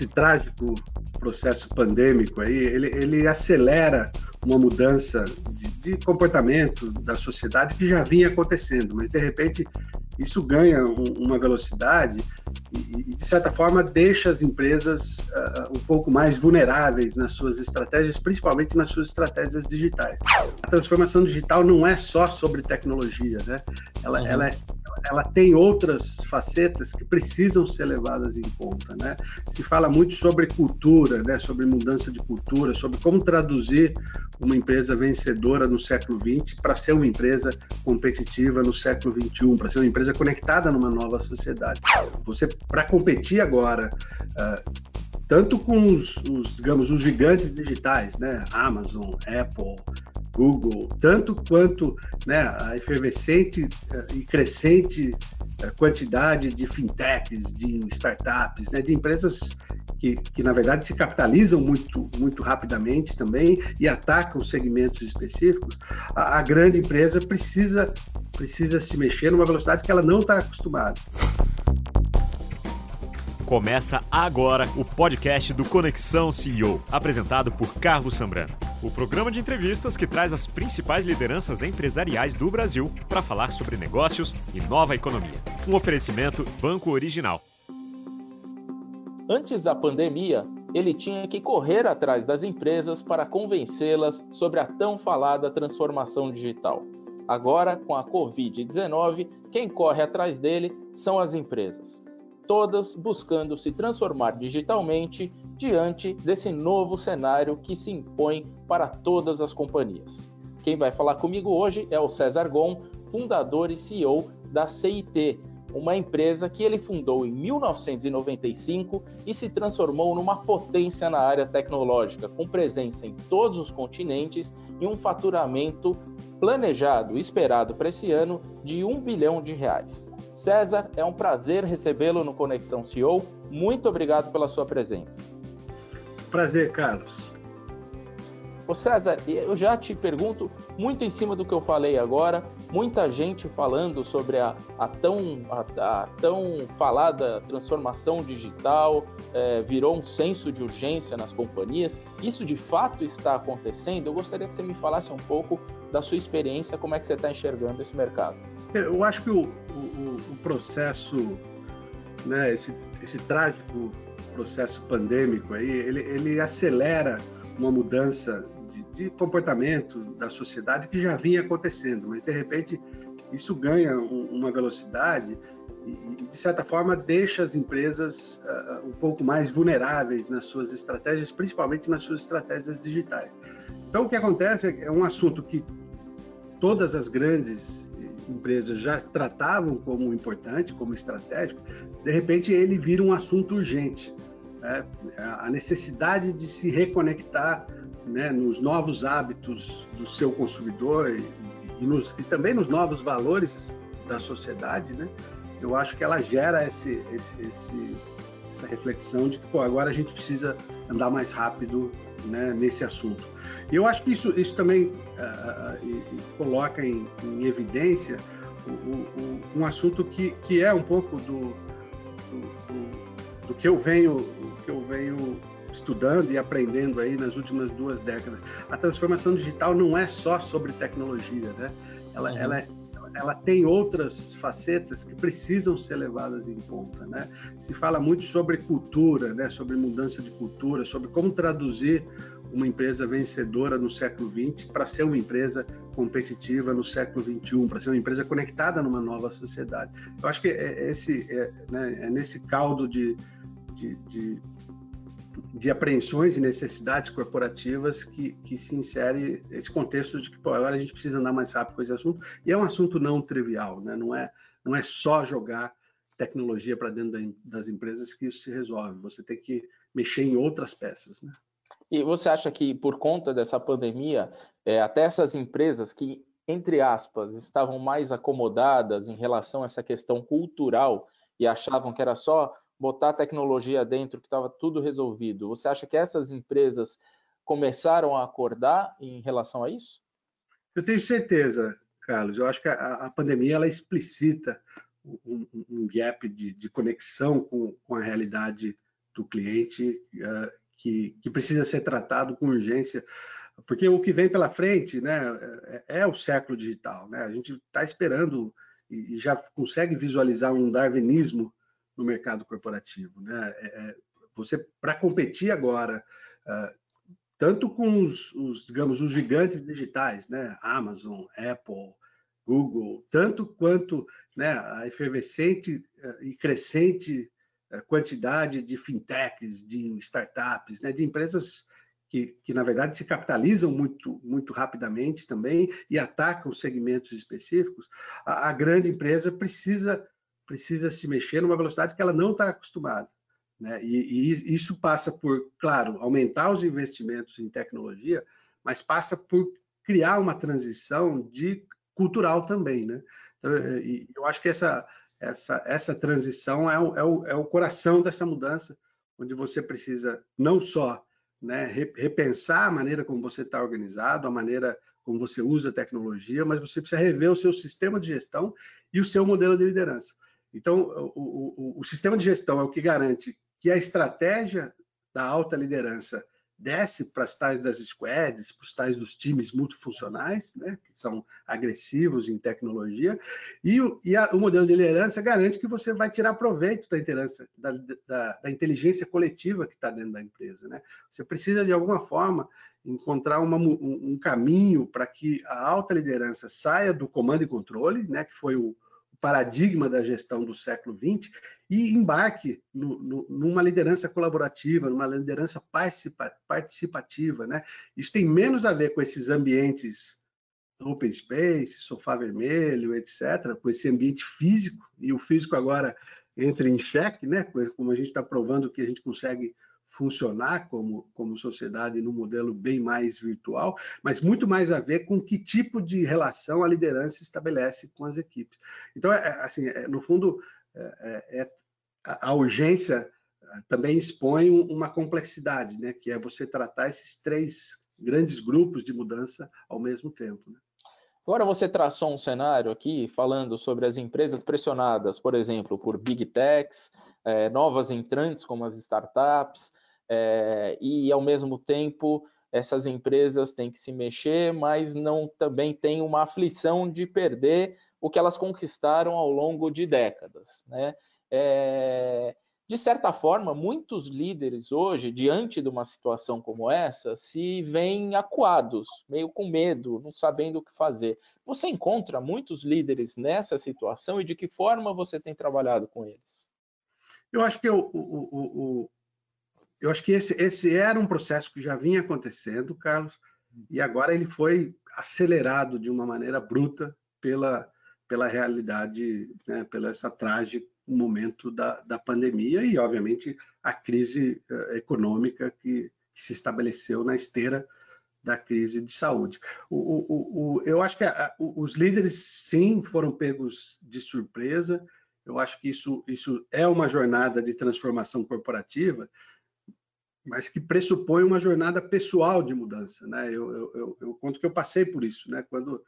esse trágico processo pandêmico aí, ele, ele acelera uma mudança de, de, comportamento da sociedade que já vinha acontecendo, mas de repente isso ganha um, uma velocidade e, e, de certa forma, deixa as empresas uh, um pouco mais vulneráveis nas suas estratégias, principalmente nas suas estratégias digitais. A transformação digital não é só sobre tecnologia, né? Ela, uhum. ela é ela tem outras facetas que precisam ser levadas em conta, né? Se fala muito sobre cultura, né? Sobre mudança de cultura, sobre como traduzir uma empresa vencedora no século XX para ser uma empresa competitiva no século XXI, para ser uma empresa conectada numa nova sociedade. Você, para competir agora, uh, tanto com os, os, digamos, os gigantes digitais, né? Amazon, Apple, Google, tanto quanto né, a efervescente eh, e crescente eh, quantidade de fintechs, de startups, né, de empresas que, que, na verdade, se capitalizam muito, muito rapidamente também e atacam segmentos específicos, a, a grande empresa precisa, precisa se mexer numa velocidade que ela não está acostumada. Começa agora o podcast do Conexão CEO, apresentado por Carlos Sambrano. O programa de entrevistas que traz as principais lideranças empresariais do Brasil para falar sobre negócios e nova economia. Um oferecimento Banco Original. Antes da pandemia, ele tinha que correr atrás das empresas para convencê-las sobre a tão falada transformação digital. Agora, com a Covid-19, quem corre atrás dele são as empresas todas buscando se transformar digitalmente diante desse novo cenário que se impõe para todas as companhias. Quem vai falar comigo hoje é o César Gon, fundador e CEO da CIT, uma empresa que ele fundou em 1995 e se transformou numa potência na área tecnológica, com presença em todos os continentes e um faturamento planejado e esperado para esse ano de um bilhão de reais. César, é um prazer recebê-lo no Conexão CEO. Muito obrigado pela sua presença. Prazer, Carlos. Ô César, eu já te pergunto, muito em cima do que eu falei agora, muita gente falando sobre a, a tão, a, a, tão falada transformação digital, é, virou um senso de urgência nas companhias. Isso de fato está acontecendo? Eu gostaria que você me falasse um pouco da sua experiência, como é que você está enxergando esse mercado. Eu acho que o, o, o processo, né, esse, esse trágico processo pandêmico aí, ele, ele acelera uma mudança de, comportamento da sociedade que já vinha acontecendo, mas de repente isso ganha um, uma velocidade e, de certa forma, deixa as empresas uh, um pouco mais vulneráveis nas suas estratégias, principalmente nas suas estratégias digitais. Então, o que acontece é um assunto que todas as grandes empresas já tratavam como importante, como estratégico, de repente ele vira um assunto urgente. Né? A necessidade de se reconectar né, nos novos hábitos do seu consumidor e, e, nos, e, também nos novos valores da sociedade, né? eu acho que ela gera esse, esse, esse, essa reflexão de que pô, agora a gente precisa andar mais rápido né, nesse assunto. E eu acho que isso, isso também uh, coloca em, em evidência um assunto que, que é um pouco do, do, do, do que eu venho que eu venho estudando e aprendendo aí nas últimas duas décadas. A transformação digital não é só sobre tecnologia, né? Ela, uhum. ela, é, ela tem outras facetas que precisam ser levadas em conta, né? Se fala muito sobre cultura, né? Sobre mudança de cultura, sobre como traduzir uma empresa vencedora no século XX para ser uma empresa competitiva no século XXI, para ser uma empresa conectada numa nova sociedade. Eu acho que é, é esse, é, né, é nesse caldo de, de, de, de, apreensões e necessidades corporativas que, que se insere esse contexto de que pô, agora a gente precisa andar mais rápido com esse assunto, e é um assunto não trivial, né? não, é, não é só jogar tecnologia para dentro das empresas que isso se resolve, você tem que mexer em outras peças. Né? E você acha que por conta dessa pandemia, é, até essas empresas que, entre aspas, estavam mais acomodadas em relação a essa questão cultural e achavam que era só botar tecnologia dentro que estava tudo resolvido, você acha que essas empresas começaram a acordar em relação a isso? Eu tenho certeza, Carlos. Eu acho que a, a pandemia ela explicita um, um gap de, de conexão com, com a realidade do cliente que, que precisa ser tratado com urgência, porque o que vem pela frente né, é, é o século digital. Né? A gente está esperando e já consegue visualizar um darwinismo no mercado corporativo. Né? É, é você, para competir agora, uh, tanto com os, os, digamos, os gigantes digitais, né? Amazon, Apple, Google, tanto quanto né, a efervescente uh, e crescente uh, quantidade de fintechs, de startups, né, de empresas que, que, na verdade, se capitalizam muito, muito rapidamente também e atacam segmentos específicos, a, a grande empresa precisa, precisa se mexer numa velocidade que ela não está acostumada. Né? E, e, isso passa por, claro, aumentar os investimentos em tecnologia, mas passa por criar uma transição de cultural também. Né? Então, eu acho que essa, essa, essa transição é o, é, o, é o coração dessa mudança, onde você precisa não só né, repensar a maneira como você está organizado, a maneira como você usa a tecnologia, mas você precisa rever o seu sistema de gestão e o seu modelo de liderança. Então, o, o, o sistema de gestão é o que garante que a estratégia da alta liderança desce para as tais das squads, para os tais dos times multifuncionais, né, que são agressivos em tecnologia, e, o, e a, o modelo de liderança garante que você vai tirar proveito da, da, da, da inteligência coletiva que está dentro da empresa. Né? Você precisa, de alguma forma, encontrar uma, um, um, caminho para que a alta liderança saia do comando e controle, né, que foi o, paradigma da gestão do século XX e embarque no, no, numa liderança colaborativa, numa liderança participa, participativa. Né? Isso tem menos a ver com esses ambientes open space, sofá vermelho, etc., com esse ambiente físico, e o físico agora entra em xeque, né? como a gente está provando que a gente consegue funcionar como, como sociedade num modelo bem mais virtual, mas muito mais a ver com que tipo de relação a liderança estabelece com as equipes. Então, é, é assim, é, no fundo, é, é, é a urgência também expõe uma complexidade, né, que é você tratar esses três grandes grupos de mudança ao mesmo tempo. Né? Agora você traçou um cenário aqui falando sobre as empresas pressionadas, por exemplo, por big techs, novas entrantes como as startups, é, e ao mesmo tempo essas empresas têm que se mexer, mas não também tem uma aflição de perder o que elas conquistaram ao longo de décadas. Né? É, de certa forma, muitos líderes hoje, diante de uma situação como essa, se veem acuados, meio com medo, não sabendo o que fazer. Você encontra muitos líderes nessa situação e de que forma você tem trabalhado com eles? Eu acho que o, o, o, eu acho que esse, esse era um processo que já vinha acontecendo, Carlos, e agora ele foi acelerado de uma maneira bruta pela, pela realidade, né, pela essa trágico momento da, da pandemia e, obviamente, a crise uh, econômica que, que, se estabeleceu na esteira da crise de saúde. O, o, o, eu acho que a, os líderes, sim, foram pegos de surpresa. Eu acho que isso, isso é uma jornada de transformação corporativa mas que pressupõe uma jornada pessoal de mudança. Né? Eu, eu, eu, eu, conto que eu passei por isso. Né? Quando,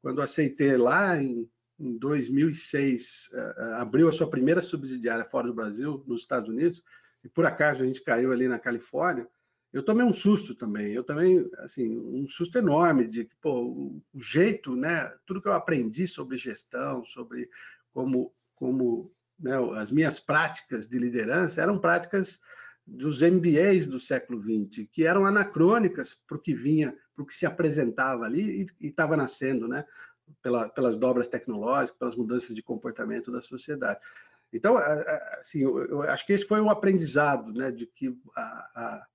quando aceitei lá em, em 2006, uh, eh, eh, abriu a sua primeira subsidiária fora do Brasil, nos Estados Unidos, e por acaso a gente caiu ali na Califórnia, eu tomei um susto também. Eu também, assim, um susto enorme de que, pô, o, o jeito, né? Tudo que eu aprendi sobre gestão, sobre como, como né, as minhas práticas de liderança eram práticas dos MBAs do século XX, que eram anacrônicas para o que vinha, para o que se apresentava ali e estava nascendo, né? Pela, pelas dobras tecnológicas, pelas mudanças de comportamento da sociedade. Então, assim, eu, eu acho que esse foi o aprendizado, né? De que a, a,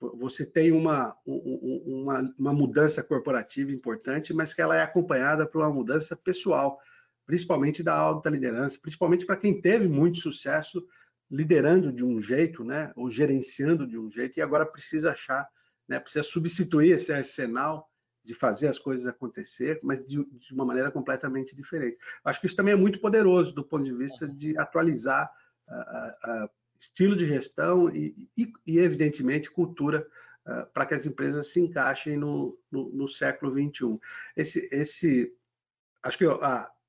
você tem uma, uma, uma mudança corporativa importante, mas que ela é acompanhada por uma mudança pessoal, principalmente da alta liderança, principalmente para quem teve muito sucesso liderando de um jeito, né, ou gerenciando de um jeito, e agora precisa achar, né, precisa substituir esse arsenal de fazer as coisas acontecer, mas de, de, uma maneira completamente diferente. Acho que isso também é muito poderoso do ponto de vista de atualizar uh, uh, estilo de gestão e, e, e evidentemente, cultura uh, para que as empresas se encaixem no, no, no século 21. Esse, esse, acho que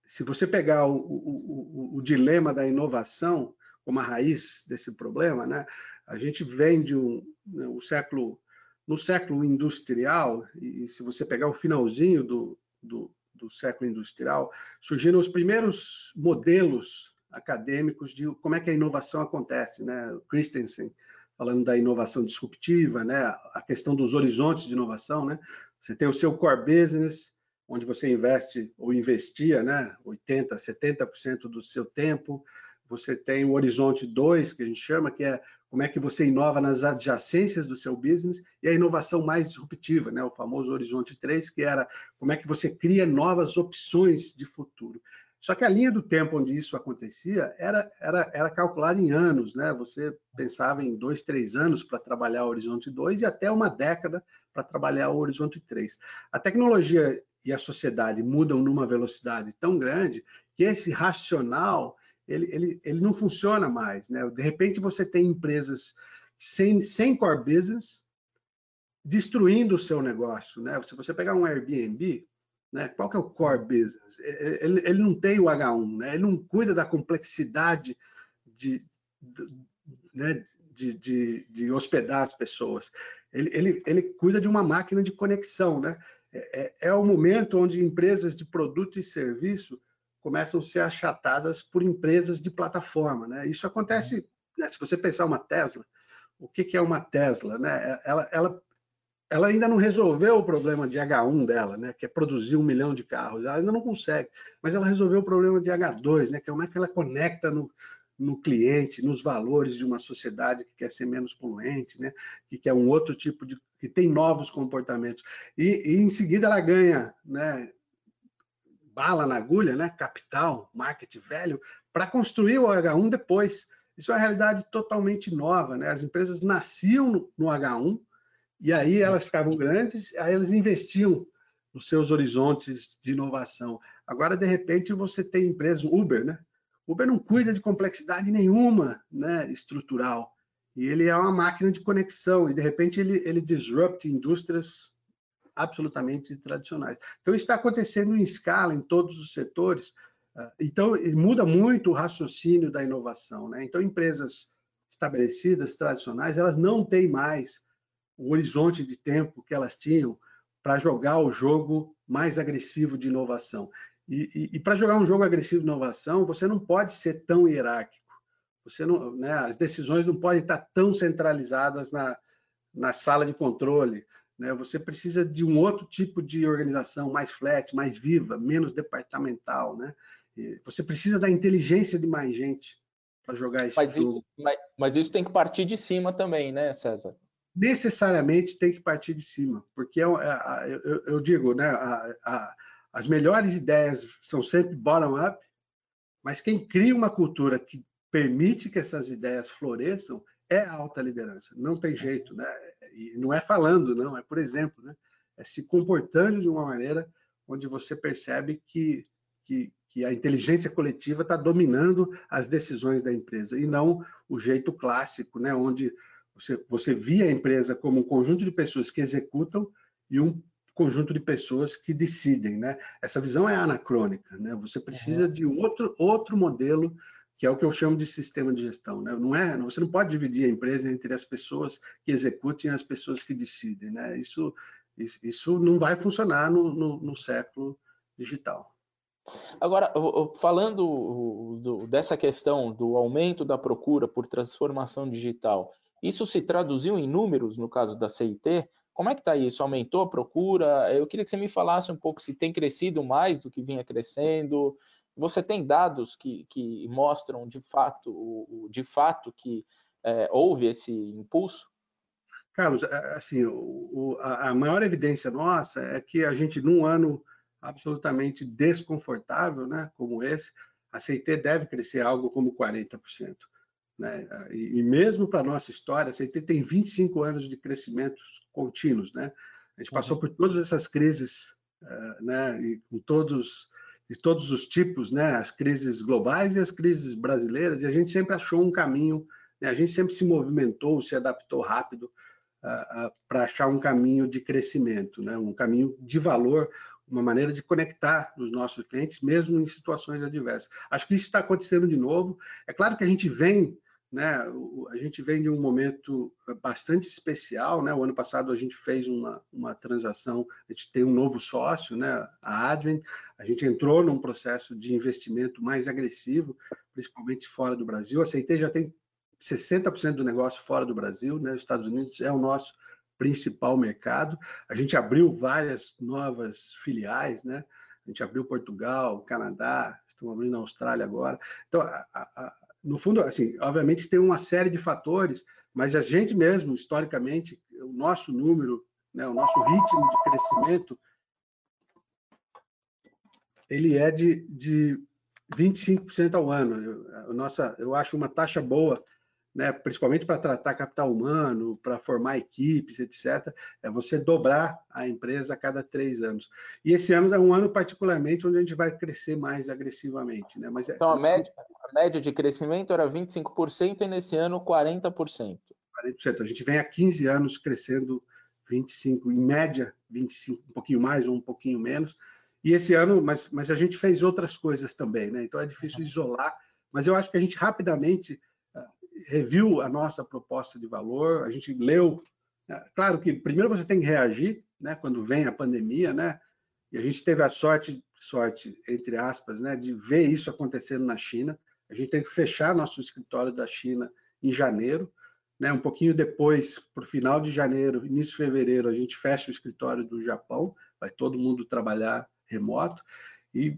se você pegar o, o, o, o dilema da inovação como a raiz desse problema, né? A gente vem de um, né, um século, no século industrial, e se você pegar o finalzinho do, do, do século industrial, surgiram os primeiros modelos acadêmicos de como é que a inovação acontece, né? Christensen falando da inovação disruptiva, né? A questão dos horizontes de inovação, né? Você tem o seu core business, onde você investe ou investia, né? 80, 70% do seu tempo. Você tem o horizonte 2, que a gente chama, que é como é que você inova nas adjacências do seu business, e a inovação mais disruptiva, né? o famoso Horizonte 3, que era como é que você cria novas opções de futuro. Só que a linha do tempo onde isso acontecia era, era, era calculada em anos, né? Você pensava em dois, três anos para trabalhar o Horizonte 2 e até uma década para trabalhar o Horizonte 3. A tecnologia e a sociedade mudam numa velocidade tão grande que esse racional ele, ele, ele não funciona mais. Né? De repente, você tem empresas sem, sem core business destruindo o seu negócio. Né? Se você pegar um Airbnb, né? qual que é o core business? Ele, ele não tem o H1, né? ele não cuida da complexidade de, de, né? de, de, de hospedar as pessoas. Ele, ele, ele cuida de uma máquina de conexão. Né? É, é, é o momento onde empresas de produto e serviço começam a ser achatadas por empresas de plataforma. Né? Isso acontece, uhum. né, se você pensar uma Tesla, o que, que é uma Tesla? Né? Ela, ela, ela ainda não resolveu o problema de H1 dela, né? que é produzir um milhão de carros. Ela ainda não consegue, mas ela resolveu o problema de H2, né? que é como é que ela conecta no, no cliente, nos valores de uma sociedade que quer ser menos poluente, né? que quer um outro tipo de. que tem novos comportamentos. E, e em seguida ela ganha né, bala na agulha, né? capital, marketing velho, para construir o H1 depois. Isso é uma realidade totalmente nova. Né? As empresas nasciam no H1 e aí elas ficavam grandes, aí elas investiam nos seus horizontes de inovação. Agora, de repente, você tem empresas, Uber, né? Uber não cuida de complexidade nenhuma né, estrutural. E ele é uma máquina de conexão, e de repente ele, ele disrupt indústrias absolutamente tradicionais. Então, isso está acontecendo em escala em todos os setores. Ah, então, muda muito o raciocínio da inovação. Né? Então, empresas estabelecidas, tradicionais, elas não têm mais o horizonte de tempo que elas tinham para jogar o jogo mais agressivo de inovação. E, e, e para jogar um jogo agressivo de inovação, você não pode ser tão hierárquico. Você não, né, as decisões não podem estar tão centralizadas na, na sala de controle. Né? Você precisa de um outro tipo de organização, mais flat, mais viva, menos departamental. Né? Você precisa da inteligência de mais gente para jogar esse mas jogo. Isso, mas, mas, isso tem que partir de cima também, né, César? Necessariamente tem que partir de cima, porque eu, é é, eu, eu digo, né, a, a, as melhores ideias são sempre bottom-up, mas quem cria uma cultura que permite que essas ideias floresçam é a alta liderança. Não tem jeito, né? E não é falando, não, é por exemplo, né? É se comportando de uma maneira onde você percebe que, que, que a inteligência coletiva está dominando as decisões da empresa e não o jeito clássico, né? Onde você, você via a empresa como um conjunto de pessoas que executam e um conjunto de pessoas que decidem, né? Essa visão é anacrônica, né? Você precisa uhum. de outro outro modelo que é o que eu chamo de sistema de gestão. Né? Não é, você não pode dividir a empresa entre as pessoas que executem e as pessoas que decidem. Né? Isso, isso não vai funcionar no, no, no século digital. Agora, falando do, dessa questão do aumento da procura por transformação digital, isso se traduziu em números no caso da CIT? Como é que está isso? Aumentou a procura? Eu queria que você me falasse um pouco se tem crescido mais do que vinha crescendo, você tem dados que, que mostram de fato, de fato que é, houve esse impulso? Carlos, é, assim, o, a maior evidência nossa é que a gente, num ano absolutamente desconfortável, né, como esse, a CIT deve crescer algo como 40%. Né? E, mesmo para a nossa história, a CIT tem 25 anos de crescimentos contínuos. Né? A gente passou uhum. por todas essas crises, uh, né, e com todos de todos os tipos, né? As crises globais e as crises brasileiras, e a gente sempre achou um caminho, né? a gente sempre se movimentou, se adaptou rápido uh, uh, para achar um caminho de crescimento, né? Um caminho de valor, uma maneira de conectar os nossos clientes, mesmo em situações adversas. Acho que isso está acontecendo de novo. É claro que a gente vem né? A gente vem de um momento bastante especial, né? O ano passado a gente fez uma, uma transação, a gente tem um novo sócio, né? A Advent, a gente entrou num processo de investimento mais agressivo, principalmente fora do Brasil. A CIT já tem 60% do negócio fora do Brasil, né? Os Estados Unidos é o nosso principal mercado. A gente abriu várias novas filiais, né? A gente abriu Portugal, Canadá, estamos abrindo a Austrália agora. Então, a, a, no fundo, assim, obviamente tem uma série de fatores, mas a gente mesmo, historicamente, o nosso número, né, o nosso ritmo de crescimento, ele é de, de 25% ao ano. Eu, nossa, eu acho uma taxa boa né, principalmente para tratar capital humano, para formar equipes, etc., é você dobrar a empresa a cada três anos. E esse ano é um ano particularmente onde a gente vai crescer mais agressivamente. Né? Mas é então, a média, a média de crescimento era 25% e nesse ano 40%. 40%. A gente vem há 15 anos crescendo 25%, em média 25%, um pouquinho mais ou um pouquinho menos. E esse ano, mas, mas a gente fez outras coisas também, né? Então é difícil isolar, mas eu acho que a gente rapidamente reviu a nossa proposta de valor, a gente leu. Né? Claro que primeiro você tem que reagir, né, quando vem a pandemia, né? E a gente teve a sorte, sorte entre aspas, né, de ver isso acontecendo na China. A gente teve que fechar nosso escritório da China em janeiro, né? Um pouquinho depois, para o final de janeiro, início de fevereiro, a gente fecha o escritório do Japão. Vai todo mundo trabalhar remoto e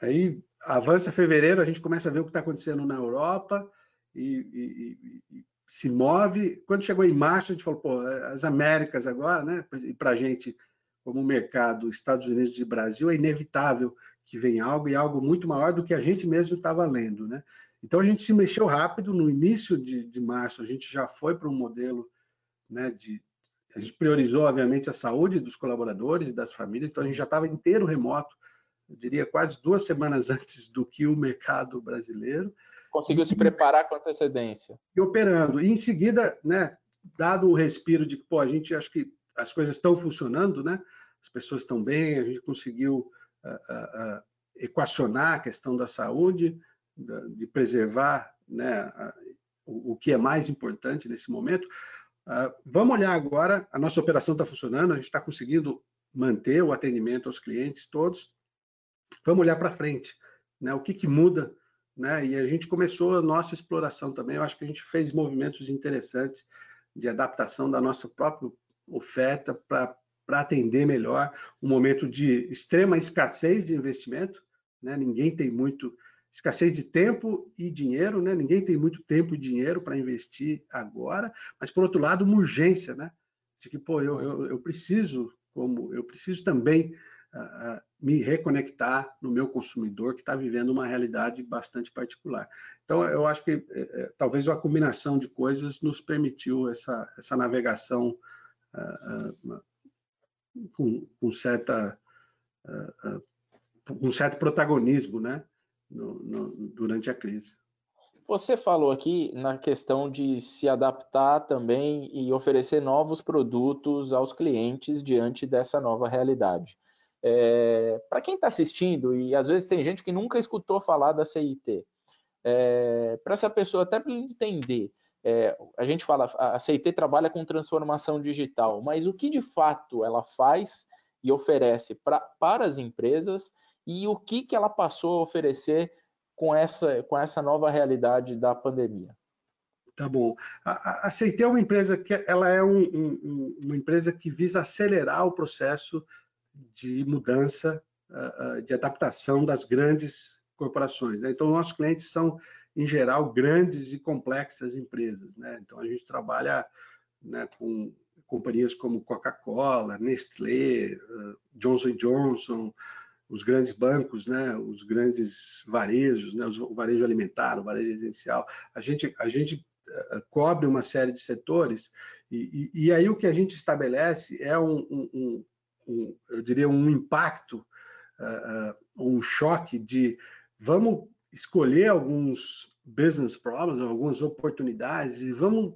aí avança fevereiro, a gente começa a ver o que está acontecendo na Europa e, e, e, se move. Quando chegou em março, a gente falou, pô, as Américas agora, né? E para a gente, como mercado Estados Unidos e Brasil, é inevitável que venha algo e algo muito maior do que a gente mesmo estava lendo, né? Então a gente se mexeu rápido. No início de, de março, a gente já foi para um modelo, né? De a gente priorizou, obviamente, a saúde dos colaboradores e das famílias. Então a gente já estava inteiro remoto. Eu diria quase duas semanas antes do que o mercado brasileiro conseguiu se preparar com antecedência. E operando. E em seguida, né, dado o respiro de que, pô, a gente acho que as coisas estão funcionando, né? As pessoas estão bem, a gente conseguiu uh, uh, uh, equacionar a questão da saúde, de preservar né, o, o, que é mais importante nesse momento. vamos olhar agora, a nossa operação está funcionando, a gente está conseguindo manter o atendimento aos clientes todos. Vamos olhar para frente, né? O que, que muda né? E a gente começou a nossa exploração também. Eu acho que a gente fez movimentos interessantes de adaptação da nossa própria oferta para atender melhor um momento de extrema escassez de investimento. Né? Ninguém tem muito escassez de tempo e dinheiro, né? Ninguém tem muito tempo e dinheiro para investir agora, mas por outro lado, uma urgência, né? De que pô, eu, eu, eu preciso, como eu preciso também me reconectar no meu consumidor que está vivendo uma realidade bastante particular. Então, eu acho que é, talvez a combinação de coisas nos permitiu essa, essa navegação uh, uh, com, com, certa, um certo protagonismo né, no, no, durante a crise. Você falou aqui na questão de se adaptar também e oferecer novos produtos aos clientes diante dessa nova realidade. É, para quem está assistindo, e às vezes tem gente que nunca escutou falar da CIT, é, para essa pessoa até entender, é, a gente fala, a CIT trabalha com transformação digital, mas o que de fato ela faz e oferece pra, para as empresas e o que, que ela passou a oferecer com essa, com essa nova realidade da pandemia? Tá bom. A, CIT é uma empresa que ela é um, um, uma empresa que visa acelerar o processo de mudança, de adaptação das grandes corporações. Né? Então, nossos clientes são, em geral, grandes e complexas empresas. Né? Então, a gente trabalha né, com companhias como Coca-Cola, Nestlé, Johnson Johnson, os grandes bancos, né, os grandes varejos, né, o varejo alimentar, o varejo essencial. A gente, a gente cobre uma série de setores e, e, e, aí o que a gente estabelece é um, um, um, eu diria, um impacto, uh, um choque de vamos escolher alguns business problems, algumas oportunidades e vamos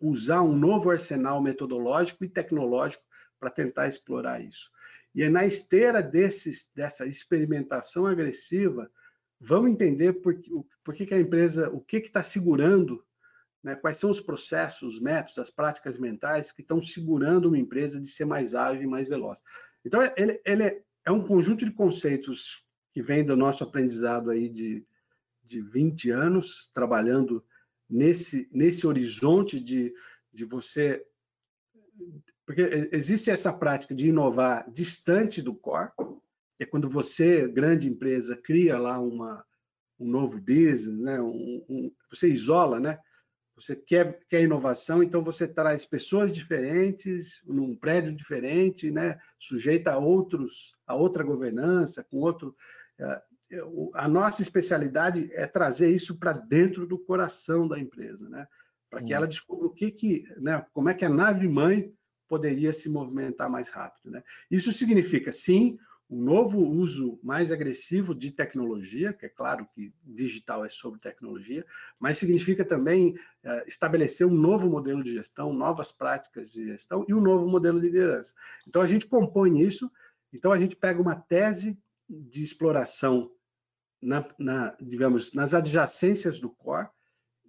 usar um novo arsenal metodológico e tecnológico para tentar explorar isso. E na esteira desses, dessa experimentação agressiva, vamos entender por, por que, que a empresa, o que está segurando né? quais são os processos, os métodos, as práticas mentais que estão segurando uma empresa de ser mais ágil e mais veloz. Então, ele, ele é um conjunto de conceitos que vem do nosso aprendizado aí de, de 20 anos, trabalhando nesse, nesse horizonte de, de você. Porque existe essa prática de inovar distante do core, é quando você, grande empresa, cria lá uma, um novo business, né? Um, um, você isola, né? Você quer, quer inovação, então você traz pessoas diferentes, num prédio diferente, né? sujeita a outros, a outra governança, com outro. Eh, a nossa especialidade é trazer isso para dentro do coração da empresa, né? para que hum. ela descubra o que, que né? como é que a nave mãe poderia se movimentar mais rápido. Né? Isso significa, sim, um novo uso mais agressivo de tecnologia, que é claro que digital é sobre tecnologia, mas significa também uh, estabelecer um novo modelo de gestão, novas práticas de gestão e um novo modelo de liderança. Então a gente compõe isso, então a gente pega uma tese de exploração na, na digamos, nas adjacências do core,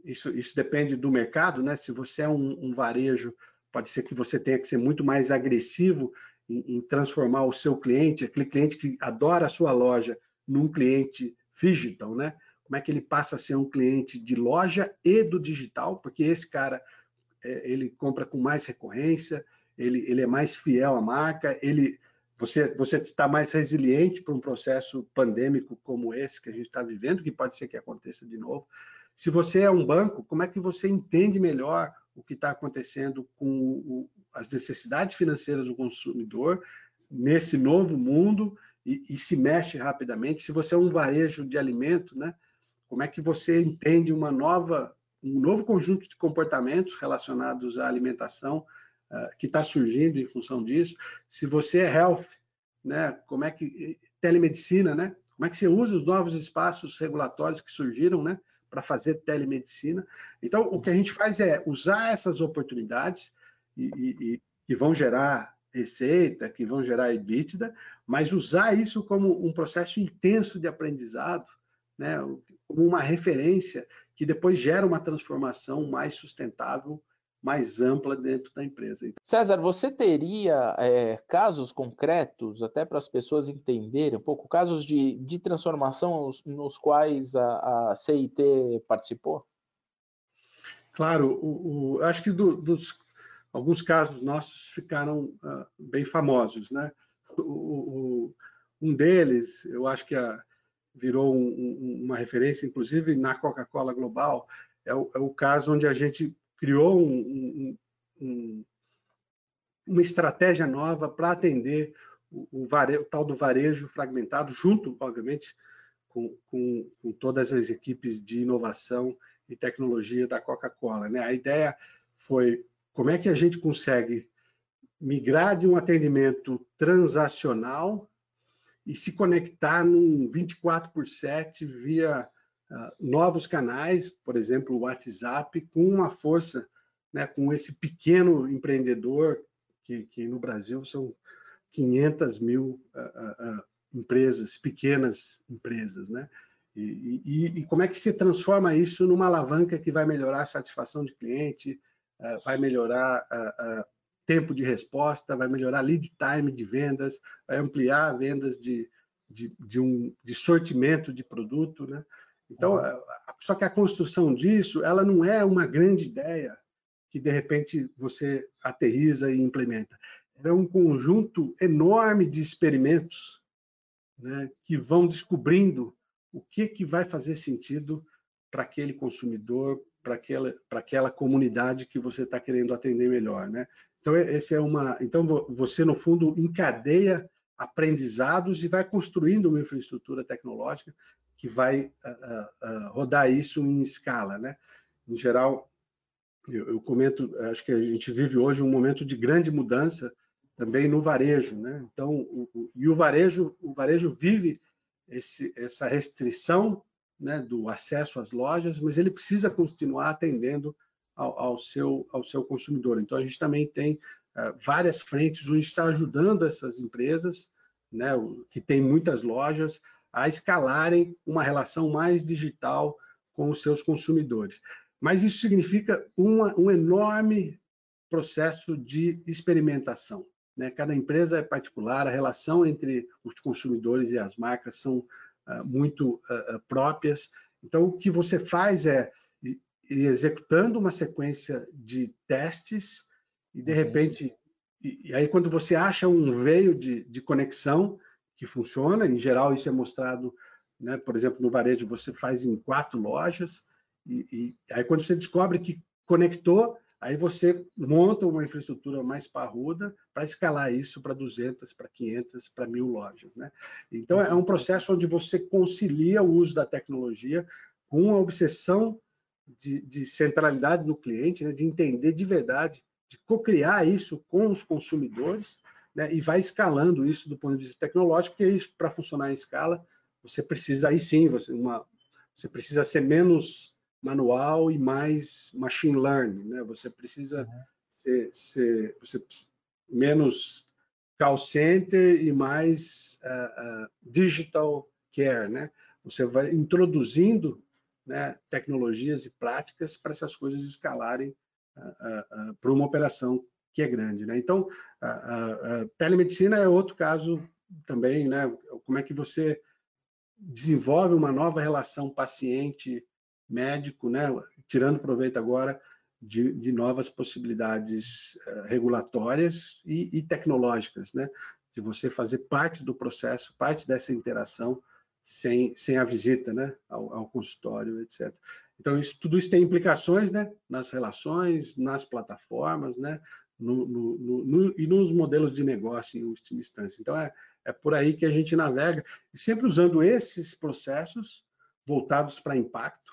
isso, isso depende do mercado, né? Se você é um, um varejo, pode ser que você tenha que ser muito mais agressivo em, transformar o seu cliente, aquele cliente que adora a sua loja, num cliente digital, né? Como é que ele passa a ser um cliente de loja e do digital? Porque esse cara é, ele compra com mais recorrência, ele, ele é mais fiel à marca, ele você, você está mais resiliente para um processo pandêmico como esse que a gente está vivendo, que pode ser que aconteça de novo. Se você é um banco, como é que você entende melhor o que está acontecendo com o, as necessidades financeiras do consumidor nesse novo mundo e, e, se mexe rapidamente. Se você é um varejo de alimento, né, como é que você entende uma nova, um novo conjunto de comportamentos relacionados à alimentação uh, que está surgindo em função disso? Se você é health, né, como é que telemedicina, né? Como é que você usa os novos espaços regulatórios que surgiram, né, para fazer telemedicina? Então, o que a gente faz é usar essas oportunidades e, e, que vão gerar receita, que vão gerar EBITDA, mas usar isso como um processo intenso de aprendizado, né, como uma referência que depois gera uma transformação mais sustentável, mais ampla dentro da empresa. César, você teria é, casos concretos, até para as pessoas entenderem um pouco, casos de, de transformação nos, quais a, a, CIT participou? Claro, o, o acho que do, dos alguns casos nossos ficaram uh, bem famosos, né? O, o, um deles, eu acho que a, virou um, um, uma referência, inclusive na Coca-Cola Global, é o, é o, caso onde a gente criou uma estratégia nova para atender o, vare, o, tal do varejo fragmentado, junto, obviamente, com, com, com todas as equipes de inovação e tecnologia da Coca-Cola. Né? A ideia foi como é que a gente consegue migrar de um atendimento transacional e se conectar num 24 por 7 via novos canais, por exemplo, o WhatsApp, com uma força, né, com esse pequeno empreendedor, que, que no Brasil são 500 mil uh, uh, empresas, pequenas empresas, né? E, e, e, como é que se transforma isso numa alavanca que vai melhorar a satisfação de cliente, eh, vai melhorar tempo de resposta, vai melhorar lead time de vendas, vai ampliar vendas de, de, de um de sortimento de produto, né? Então, uhum. só que a construção disso, ela não é uma grande ideia que de repente você aterriza e implementa. É um conjunto enorme de experimentos, né, que vão descobrindo o que que vai fazer sentido para aquele consumidor, para aquela, para aquela comunidade que você está querendo atender melhor, né? Então, esse é uma, então você no fundo encadeia aprendizados e vai construindo uma infraestrutura tecnológica que vai uh, uh, rodar isso em escala, né? Em geral, eu, eu, comento, acho que a gente vive hoje um momento de grande mudança também no varejo, né? Então, o, o, e o varejo, o varejo vive esse, essa restrição né, do acesso às lojas, mas ele precisa continuar atendendo ao, ao, seu, ao seu consumidor. Então, a gente também tem uh, várias frentes onde está ajudando essas empresas, né, que tem muitas lojas, a escalarem uma relação mais digital com os seus consumidores. mas isso significa uma, um enorme processo de experimentação. Né? Cada empresa é particular, a relação entre os consumidores e as marcas são uh, muito uh, próprias. Então, o que você faz é ir executando uma sequência de testes e, de uhum. repente, e, e aí quando você acha um veio de, de conexão que funciona, em geral isso é mostrado, né, por exemplo, no varejo você faz em quatro lojas, e, e aí quando você descobre que conectou, Aí você monta uma infraestrutura mais parruda para escalar isso para 200, para 500, para mil lojas. Né? Então, é um processo onde você concilia o uso da tecnologia com a obsessão de, de centralidade no cliente, né? de entender de verdade, de co-criar isso com os consumidores né? e vai escalando isso do ponto de vista tecnológico, porque para funcionar em escala, você precisa, aí sim, você, uma, você precisa ser menos manual e mais machine learning, né? Você precisa uhum. ser, ser você, menos call center e mais uh, uh, digital care, né? Você vai introduzindo né, tecnologias e práticas para essas coisas escalarem uh, para uma operação que é grande, né? Então, a, a telemedicina é outro caso também, né? Como é que você desenvolve uma nova relação paciente médico, né, tirando proveito agora de, de novas possibilidades uh, regulatórias e, e, tecnológicas, né, de você fazer parte do processo, parte dessa interação sem, sem a visita né, ao, ao consultório, etc. Então, isso, tudo isso tem implicações né, nas relações, nas plataformas, né, no, no, no, e nos modelos de negócio em última instância. Então, é, é por aí que a gente navega, e sempre usando esses processos voltados para impacto,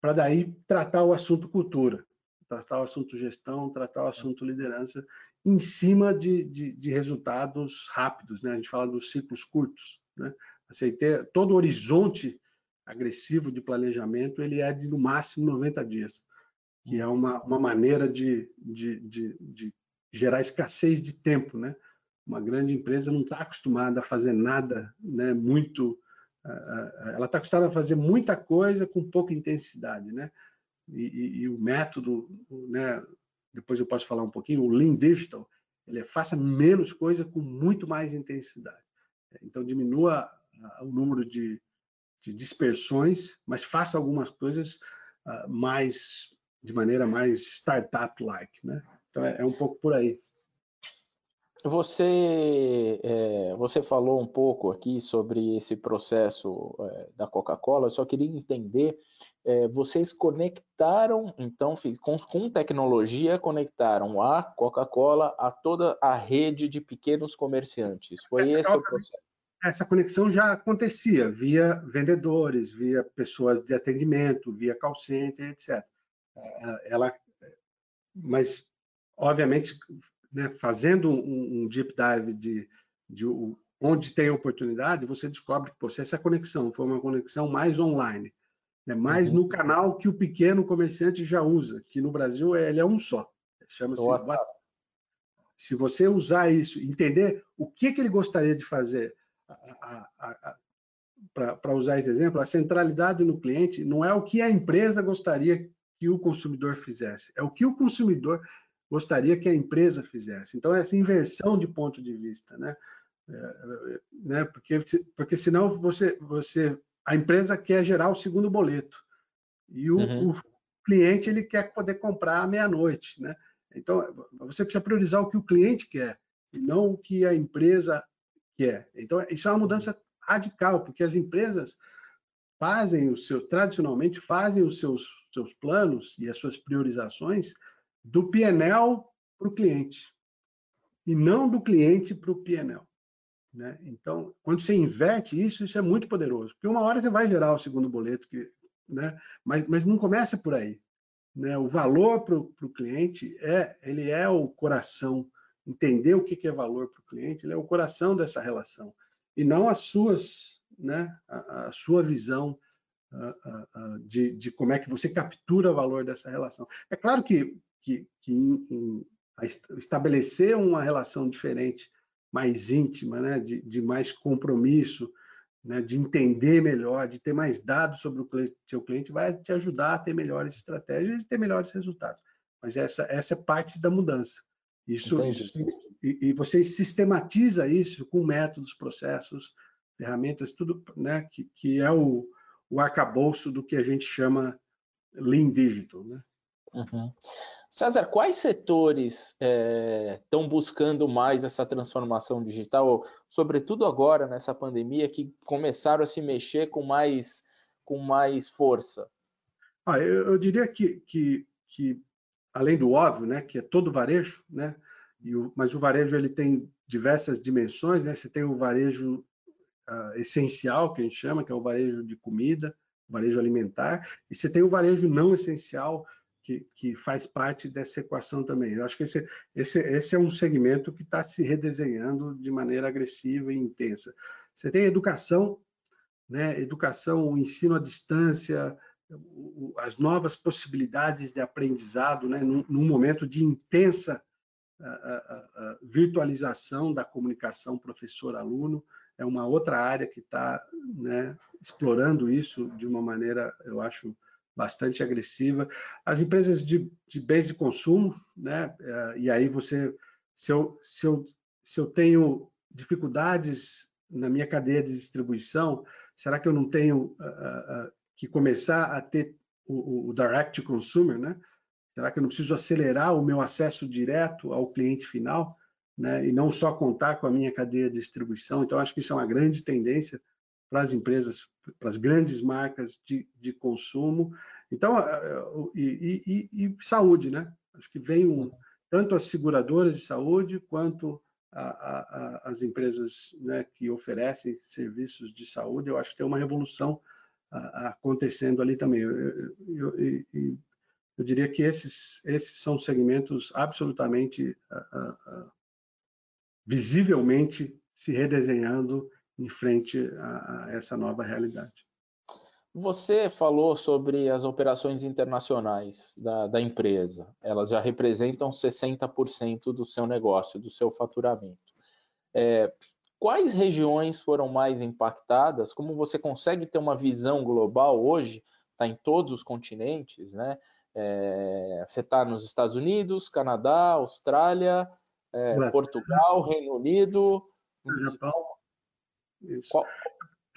para daí tratar o assunto cultura, tratar o assunto gestão, tratar o assunto liderança, em cima de, de, de resultados rápidos. Né? A gente fala dos ciclos curtos. Né? Assim, todo o horizonte agressivo de planejamento ele é de no máximo 90 dias, que é uma, uma maneira de, de, de, de gerar escassez de tempo. Né? Uma grande empresa não está acostumada a fazer nada né, muito ela está acostumada a fazer muita coisa com pouca intensidade, né? E, e, e, o método, né? Depois eu posso falar um pouquinho. O Lean Digital, ele é faça menos coisa com muito mais intensidade. Então diminua o número de, de dispersões, mas faça algumas coisas mais de maneira mais startup-like, né? Então é, é um pouco por aí. Você, é, você falou um pouco aqui sobre esse processo é, da Coca-Cola, eu só queria entender, é, vocês conectaram, então, com, com tecnologia, conectaram a Coca-Cola a toda a rede de pequenos comerciantes. Foi esse, esse o processo? Essa conexão já acontecia via vendedores, via pessoas de atendimento, via call center, etc. Ela, mas, obviamente, né, fazendo um, um, deep dive de, de onde tem oportunidade, você descobre que pô, se essa conexão for uma conexão mais online, né, mais uhum. no canal que o pequeno comerciante já usa, que no Brasil é, ele é um só, chama-se WhatsApp. Se você usar isso, entender o que, que ele gostaria de fazer, para usar esse exemplo, a centralidade no cliente não é o que a empresa gostaria que o consumidor fizesse, é o que o consumidor gostaria que a empresa fizesse. Então, essa inversão de ponto de vista, né? É, né? Porque, porque senão você, você, a empresa quer gerar o segundo boleto e o, uhum. o cliente ele quer poder comprar à meia-noite, né? Então, você precisa priorizar o que o cliente quer e não o que a empresa quer. Então, isso é uma mudança radical, porque as empresas fazem o seu, tradicionalmente fazem os seus, seus planos e as suas priorizações do PNL para o cliente e não do cliente para o PNL. Né? Então, quando você inverte isso, isso é muito poderoso, porque uma hora você vai gerar o segundo boleto, que, né? mas, mas não começa por aí. Né? O valor para o cliente é, ele é o coração. Entender o que, que é valor para o cliente, ele é o coração dessa relação e não as suas, né? a, a sua visão de, de como é que você captura o valor dessa relação. É claro que que, que em, em, estabelecer uma relação diferente, mais íntima, né, de, de mais compromisso, né, de entender melhor, de ter mais dados sobre o seu cliente, vai te ajudar a ter melhores estratégias e ter melhores resultados. Mas essa, essa é parte da mudança. Isso, isso e, e, você sistematiza isso com métodos, processos, ferramentas, tudo né, que, que é o, o arcabouço do que a gente chama Lean Digital. Né? Uhum. César, quais setores estão é, buscando mais essa transformação digital, sobretudo agora nessa pandemia, que começaram a se mexer com mais, com mais força? Ah, eu, eu, diria que, que, que, além do óbvio, né, que é todo varejo, né, o, mas o varejo ele tem diversas dimensões, né? Você tem o varejo uh, essencial, que a gente chama, que é o varejo de comida, varejo alimentar, e você tem o varejo não essencial, que, que, faz parte dessa equação também. Eu acho que esse, esse, esse é um segmento que está se redesenhando de maneira agressiva e intensa. Você tem educação, né? educação, o ensino à distância, as novas possibilidades de aprendizado, né? num, num momento de intensa a, a, a virtualização da comunicação professor-aluno, é uma outra área que está né, explorando isso de uma maneira, eu acho, bastante agressiva. As empresas de, de bens de consumo, né? Eh, e aí você, se eu, se eu, se eu tenho dificuldades na minha cadeia de distribuição, será que eu não tenho uh, uh, que começar a ter o, o, direct consumer, né? Será que eu não preciso acelerar o meu acesso direto ao cliente final, né? E não só contar com a minha cadeia de distribuição? Então acho que isso é uma grande tendência para as empresas, para as grandes marcas de, de consumo. Então, e, e, e, saúde, né? Acho que vem um, tanto as seguradoras de saúde quanto a, a, as empresas né, que oferecem serviços de saúde. Eu acho que tem uma revolução acontecendo ali também. Eu, eu, eu, eu, diria que esses, esses são segmentos absolutamente, visivelmente se redesenhando em frente a, a essa nova realidade. Você falou sobre as operações internacionais da, da, empresa. Elas já representam 60% do seu negócio, do seu faturamento. É, quais regiões foram mais impactadas? Como você consegue ter uma visão global hoje? Está em todos os continentes, né? É, você está nos Estados Unidos, Canadá, Austrália, é, Portugal, Reino Unido, Japão. Isso. Qual...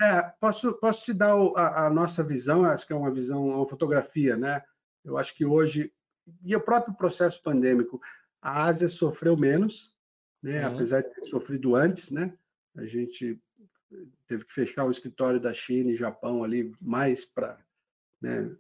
É, posso, posso te dar a, a, nossa visão, acho que é uma visão, uma fotografia, né? Eu acho que hoje, e o próprio processo pandêmico, a Ásia sofreu menos, né? Uhum. Apesar de ter sofrido antes, né? A gente teve que fechar o escritório da China e Japão ali mais para né,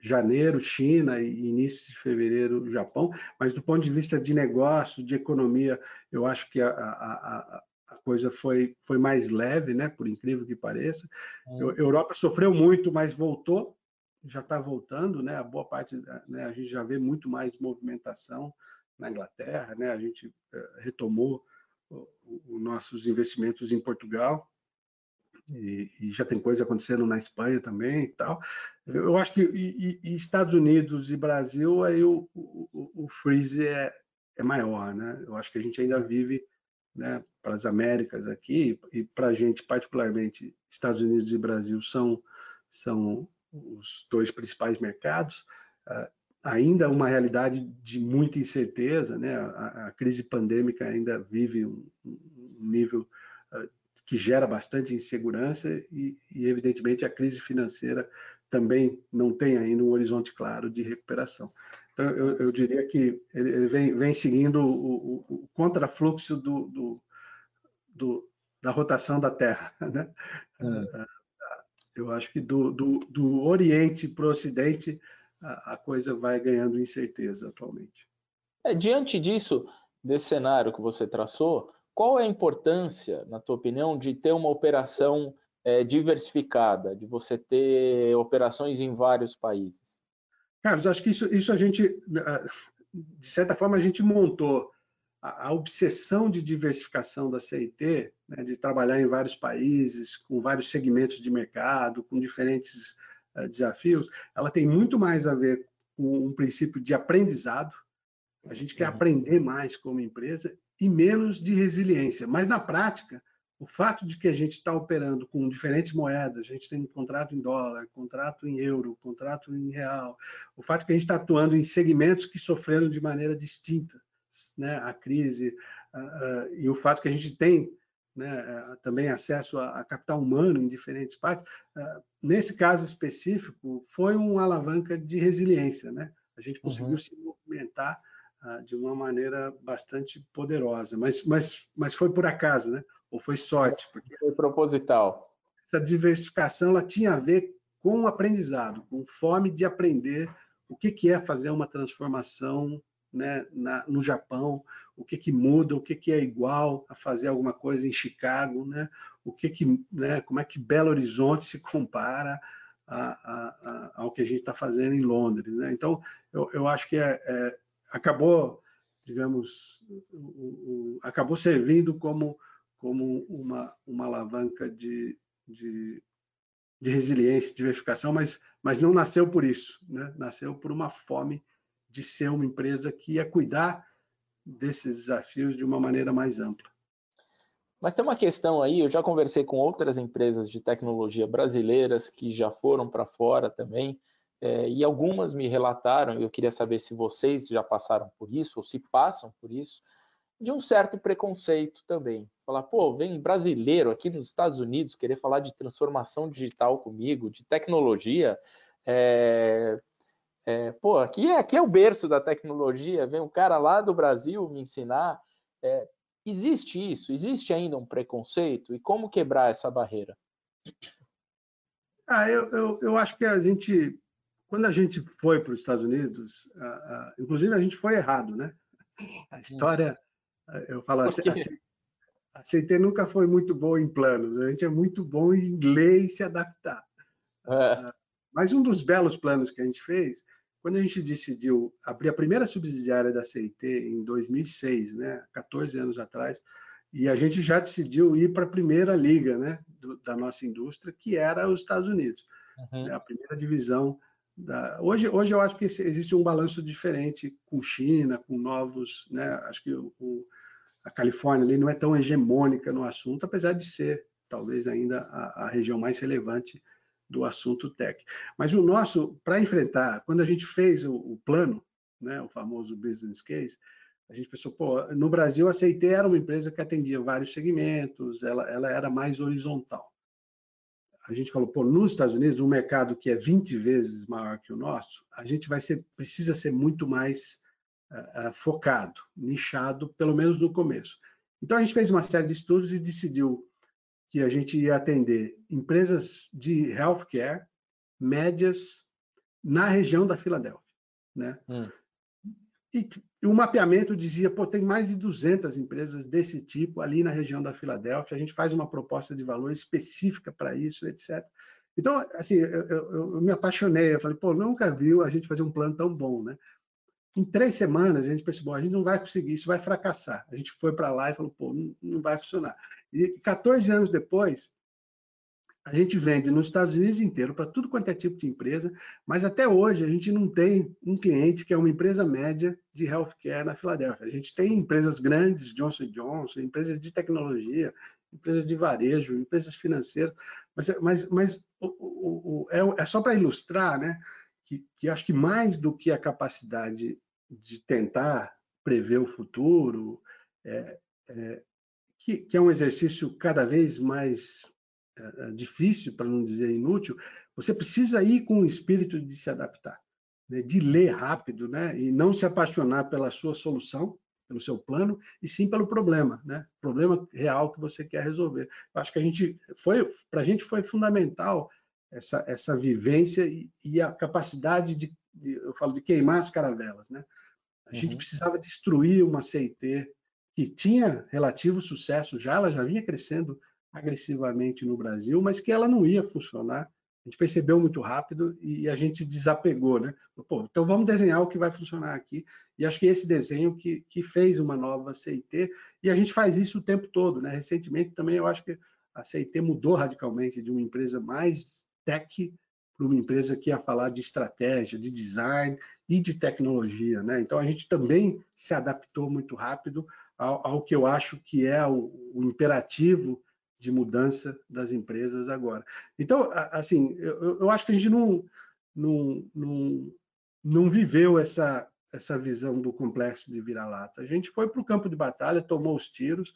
janeiro, China e início de fevereiro, Japão. Mas do ponto de vista de negócio, de economia, eu acho que a, a, coisa foi, foi mais leve, né? Por incrível que pareça. É. Europa sofreu muito, mas voltou, já está voltando, né? A boa parte, né? A gente já vê muito mais movimentação na Inglaterra, né? A gente uh, retomou os nossos investimentos em Portugal. E, e, já tem coisa acontecendo na Espanha também e tal. Eu acho que e, e Estados Unidos e Brasil aí o, o, o freeze é, é maior, né? Eu acho que a gente ainda vive né, para as Américas aqui e para a gente particularmente Estados Unidos e Brasil são são os dois principais mercados uh, ainda uma realidade de muita incerteza né a, a crise pandêmica ainda vive um, um nível uh, que gera bastante insegurança e, e evidentemente a crise financeira também não tem ainda um horizonte claro de recuperação então, eu, eu diria que ele, ele vem, vem, seguindo o, o, o contrafluxo do, do, do, da rotação da Terra. Né? É. Eu acho que do, do, do Oriente para o Ocidente a, a, coisa vai ganhando incerteza atualmente. É, diante disso, desse cenário que você traçou, qual é a importância, na tua opinião, de ter uma operação é, diversificada, de você ter operações em vários países? Carlos, acho que isso, isso a gente, eh, de certa forma, a gente montou a, a obsessão de diversificação da CIT, né, de trabalhar em vários países, com vários segmentos de mercado, com diferentes uh, desafios, ela tem muito mais a ver com um princípio de aprendizado. A gente quer uhum. aprender mais como empresa e menos de resiliência. Mas na prática, o fato de que a gente está operando com diferentes moedas, a gente tem um contrato em dólar, contrato em euro, contrato em real, o fato de que a gente está atuando em segmentos que sofreram de maneira distinta né, a crise, uh, uh, e o fato que a gente tem né, uh, também acesso a, a, capital humano em diferentes partes, nesse caso específico, foi uma alavanca de resiliência. Né? A gente conseguiu uhum. se movimentar de uma maneira bastante poderosa, mas, mas, mas foi por acaso, né? ou foi sorte? Porque foi proposital. Essa diversificação ela tinha a ver com o aprendizado, com fome de aprender o que, que é fazer uma transformação né, na, no Japão, o que, que muda, o que, que é igual a fazer alguma coisa em Chicago, né, o que que, né, como é que Belo Horizonte se compara a, a, a, ao que a gente está fazendo em Londres. Né? Então, eu, eu acho que é, é, acabou, digamos, o, o, acabou servindo como como uma, uma alavanca de, de, de resiliência, de diversificação, mas, mas não nasceu por isso, né? nasceu por uma fome de ser uma empresa que ia cuidar desses desafios de uma maneira mais ampla. Mas tem uma questão aí, eu já conversei com outras empresas de tecnologia brasileiras que já foram para fora também, é, e algumas me relataram, eu queria saber se vocês já passaram por isso, ou se passam por isso, de um certo preconceito também. Falar, pô, vem brasileiro aqui nos Estados Unidos querer falar de transformação digital comigo, de tecnologia. É, é, pô, aqui é, aqui é o berço da tecnologia, vem um cara lá do Brasil me ensinar. É, existe isso? Existe ainda um preconceito? E como quebrar essa barreira? Ah, eu, eu, eu acho que a gente, quando a gente foi para os Estados Unidos, a, a, inclusive a gente foi errado, né? A hum. história, eu falo assim, a CT nunca foi muito boa em planos, a gente é muito bom em ler e se adaptar. É. Ah, mas um dos belos planos que a gente fez, quando a gente decidiu abrir a primeira subsidiária da CIT em 2006, né, 14 anos atrás, e a gente já decidiu ir para a primeira liga né, do, da nossa indústria, que era os Estados Unidos, uhum. né, a primeira divisão. Da... Hoje, hoje eu acho que existe um balanço diferente com China, com novos, né, acho que o, o a Califórnia ali não é tão hegemônica no assunto, apesar de ser talvez ainda a, a região mais relevante do assunto tech. Mas o nosso, para enfrentar, quando a gente fez o, o, plano, né, o famoso business case, a gente pensou, pô, no Brasil a CIT era uma empresa que atendia vários segmentos, ela, ela era mais horizontal. A gente falou, pô, nos Estados Unidos, um mercado que é 20 vezes maior que o nosso, a gente vai ser, precisa ser muito mais uh, focado, nichado, pelo menos no começo. Então a gente fez uma série de estudos e decidiu que a gente ia atender empresas de healthcare médias na região da Filadélfia, né? Hum. E, e o mapeamento dizia, pô, tem mais de 200 empresas desse tipo ali na região da Filadélfia. A gente faz uma proposta de valor específica para isso, etc. Então, assim, eu, eu, eu, me apaixonei. Eu falei, pô, nunca viu a gente fazer um plano tão bom, né? Em três semanas, a gente pensou, a gente não vai conseguir, isso vai fracassar. A gente foi para lá e falou, pô, não, não, vai funcionar. E 14 anos depois, a gente vende nos Estados Unidos inteiro para tudo quanto é tipo de empresa, mas até hoje a gente não tem um cliente que é uma empresa média de healthcare na Filadélfia. A gente tem empresas grandes, Johnson Johnson, empresas de tecnologia, empresas de varejo, empresas financeiras, mas, mas, mas o, o, o, é, é só para ilustrar, né? Que, que acho que mais do que a capacidade de tentar prever o futuro, é, é, que, que, é um exercício cada vez mais difícil, para não dizer inútil, você precisa ir com o espírito de se adaptar, né, de ler rápido, né, e não se apaixonar pela sua solução, pelo seu plano, e sim pelo problema, né, problema real que você quer resolver. Eu acho que a gente foi, para a gente foi fundamental essa, essa vivência e, e a capacidade de, de, eu falo de queimar as caravelas, né? A uhum. gente precisava destruir uma CIT que tinha relativo sucesso já, ela já vinha crescendo agressivamente no Brasil, mas que ela não ia funcionar. A gente percebeu muito rápido e a gente desapegou, né? Pô, então vamos desenhar o que vai funcionar aqui. E acho que esse desenho que, que fez uma nova CIT, e a gente faz isso o tempo todo, né? Recentemente também eu acho que a CIT mudou radicalmente de uma empresa mais tech para uma empresa que ia falar de estratégia, de design e de tecnologia. Né? Então, a gente também se adaptou muito rápido ao, ao que eu acho que é o, o imperativo de mudança das empresas agora. Então, assim, eu, eu acho que a gente não, não, não, não viveu essa, essa visão do complexo de vira-lata. A gente foi para o campo de batalha, tomou os tiros,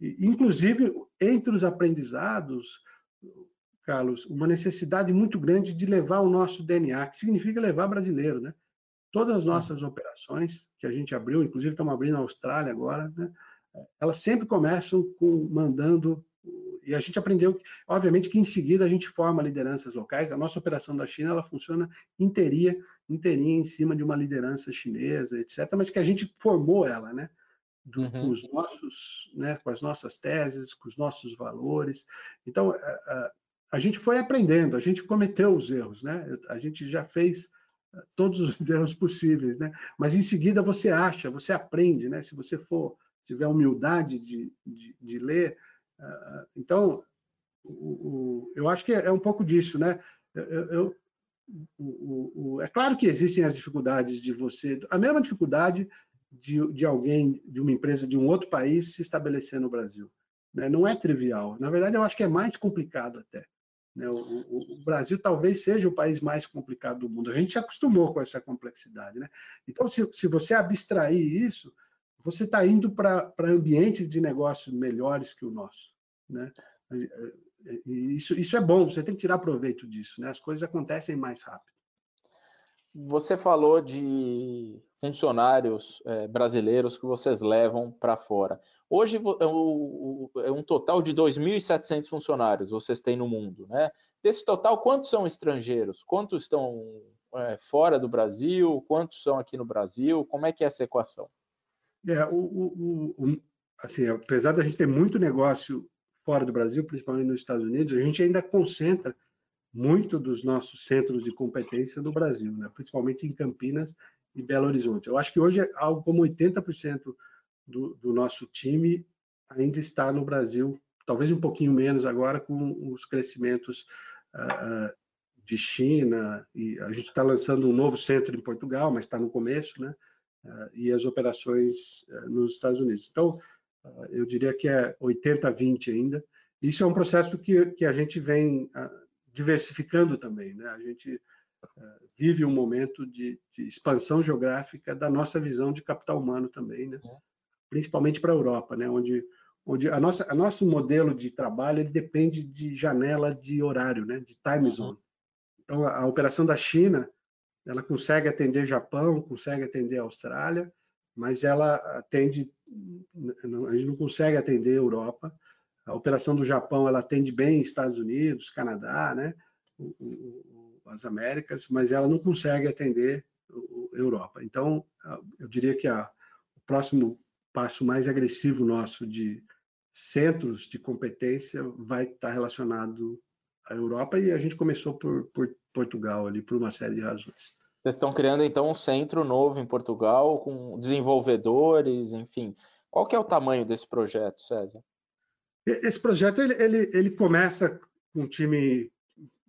e, inclusive entre os aprendizados, Carlos, uma necessidade muito grande de levar o nosso DNA, que significa levar brasileiro, né? Todas as nossas operações que a gente abriu, inclusive estamos abrindo na Austrália agora, né? elas sempre começam com mandando e a gente aprendeu, obviamente, que em seguida a gente forma lideranças locais. A nossa operação da China ela funciona inteirinha, inteirinha em cima de uma liderança chinesa, etc. Mas que a gente formou ela, né? Do, uhum. com os nossos, né? Com as nossas teses, com os nossos valores. Então a, a, a gente foi aprendendo, a gente cometeu os erros, né? A gente já fez eh, todos os erros possíveis, né? Mas em seguida você acha, você aprende, né? Se você for tiver humildade de, de, de ler, então, eu acho que é um pouco disso, né? Eu, eu, é claro que existem as dificuldades de você, a mesma dificuldade de, de alguém, de uma empresa de um outro país se estabelecer no Brasil. Né? Não é trivial. Na verdade, eu acho que é mais complicado até. Né? O, Brasil talvez seja o país mais complicado do mundo. A gente se acostumou com essa complexidade. Né? Então, se, se você abstrair isso, você está indo para ambientes de negócio melhores que o nosso. Né? Isso, isso é bom, você tem que tirar proveito disso, né? as coisas acontecem mais rápido. Você falou de funcionários é, brasileiros que vocês levam para fora. Hoje é, é um total de 2.700 funcionários vocês têm no mundo. Né? Desse total, quantos são estrangeiros? Quantos estão é, fora do Brasil? Quantos são aqui no Brasil? Como é que é essa equação? É, o, o, o, assim, apesar da gente ter muito negócio fora do Brasil, principalmente nos Estados Unidos, a gente ainda concentra muito dos nossos centros de competência no Brasil, né? principalmente em Campinas e Belo Horizonte. Eu acho que hoje algo como 80% do, do nosso time ainda está no Brasil, talvez um pouquinho menos agora com os crescimentos uh, de China, e a gente está lançando um novo centro em Portugal, mas está no começo, né? Uh, e as operações uh, nos Estados Unidos. Então, eu diria que é 80-20 ainda. Isso é um processo que, que a gente vem ah, diversificando também. Né? A gente ah, vive um momento de, de, expansão geográfica da nossa visão de capital humano também, né? É. principalmente para a Europa, né? onde, onde a nossa, a nosso modelo de trabalho ele depende de janela de horário, né? de time zone. Então, a, a operação da China ela consegue atender Japão, consegue atender Austrália, mas ela atende, a gente não consegue atender a Europa. A operação do Japão ela atende bem Estados Unidos, Canadá, né? as Américas, mas ela não consegue atender a Europa. Então, eu diria que a, o próximo passo mais agressivo nosso de centros de competência vai estar relacionado à Europa e a gente começou por, por Portugal ali por uma série de razões. Vocês estão criando então um centro novo em Portugal com desenvolvedores, enfim. Qual que é o tamanho desse projeto, César? Esse projeto ele, ele, ele começa com um time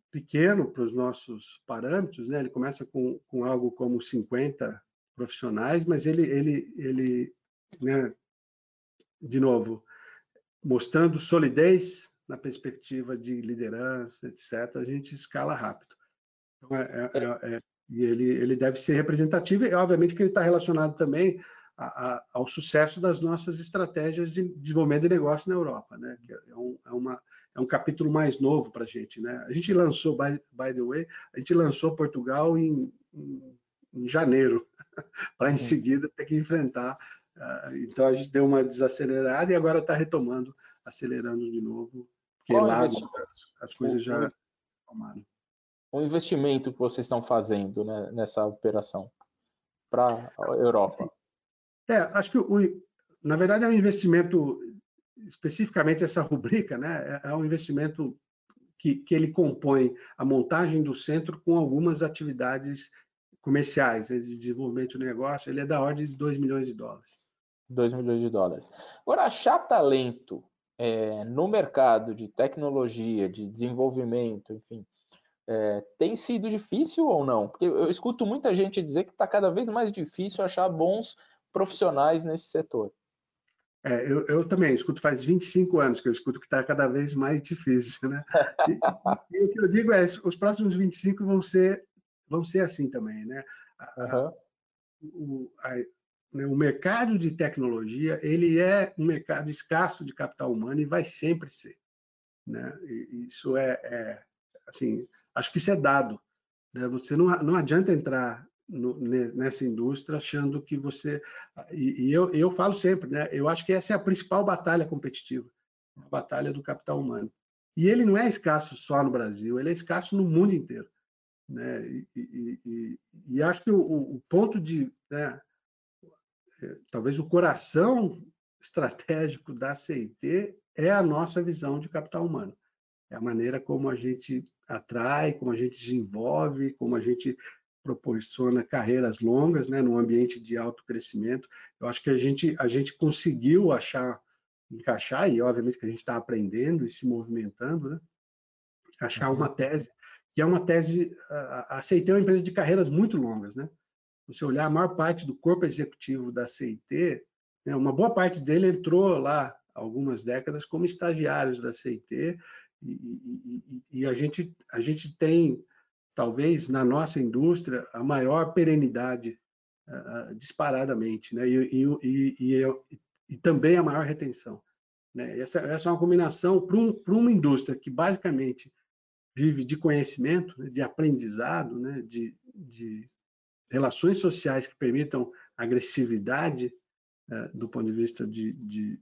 pequeno para os nossos parâmetros, né? Ele começa com, com algo como 50 profissionais, mas ele ele ele, né, de novo, mostrando solidez na perspectiva de liderança, etc. A gente escala rápido. Então é, é, é, é e ele, ele deve ser representativo, e obviamente que ele está relacionado também a, a, ao sucesso das nossas estratégias de desenvolvimento de negócio na Europa, né? Que é, um, é, uma, é um capítulo mais novo para a gente, né? A gente lançou, by, by, the way, a gente lançou Portugal em, em, em janeiro, para em seguida ter que enfrentar. Uh, então a gente deu uma desacelerada e agora está retomando, acelerando de novo, porque Qual lá as, as coisas já tomaram o investimento que vocês estão fazendo né, nessa operação para a Europa? É, acho que, o, na verdade, é um investimento, especificamente essa rubrica, né, é, é um investimento que, que ele compõe a montagem do centro com algumas atividades comerciais, de desenvolvimento de negócio, ele é da ordem de 2 milhões de dólares. 2 milhões de dólares. Agora, achar talento é, no mercado de tecnologia, de desenvolvimento, enfim, é, tem sido difícil ou não? Porque eu escuto muita gente dizer que está cada vez mais difícil achar bons profissionais nesse setor. É, eu, eu, também escuto faz 25 anos que eu escuto que está cada vez mais difícil, né? E, e, o que eu digo é, os próximos 25 vão ser, vão ser assim também, né? Uhum. O, a, né, o mercado de tecnologia, ele é um mercado escasso de capital humano e vai sempre ser, né? E, isso é, é, assim, acho que isso é dado, né? Você não, não adianta entrar no, nessa indústria achando que você. E, e, eu, eu falo sempre, né? Eu acho que essa é a principal batalha competitiva a batalha do capital humano. E ele não é escasso só no Brasil, ele é escasso no mundo inteiro. Né? E, e, e, e acho que o, o ponto de. Né, é, talvez o coração estratégico da CIT é a nossa visão de capital humano. É a maneira como a gente atrai, como a gente desenvolve, como a gente proporciona carreiras longas, né, num ambiente de alto crescimento. Eu acho que a gente a gente conseguiu achar encaixar e obviamente que a gente está aprendendo e se movimentando, né, achar uhum. uma tese que é uma tese aceitei uma empresa de carreiras muito longas, né? Você olhar a maior parte do corpo executivo da CIT, né, uma boa parte dele entrou lá algumas décadas como estagiários da CIT e, e, a gente a gente tem talvez na nossa indústria, a maior perenidade uh, disparadamente, né? E, e, e, e, também a maior retenção. Né? Essa, essa é uma combinação para um, uma indústria que basicamente vive de conhecimento, né? de aprendizado, né? de, de relações sociais que permitam agressividade uh, do ponto de vista de, de,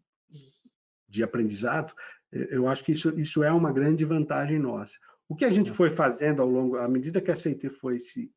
de aprendizado, eu acho que isso, isso é uma grande vantagem nossa. O que a gente foi fazendo ao longo, à medida que a CIT foi se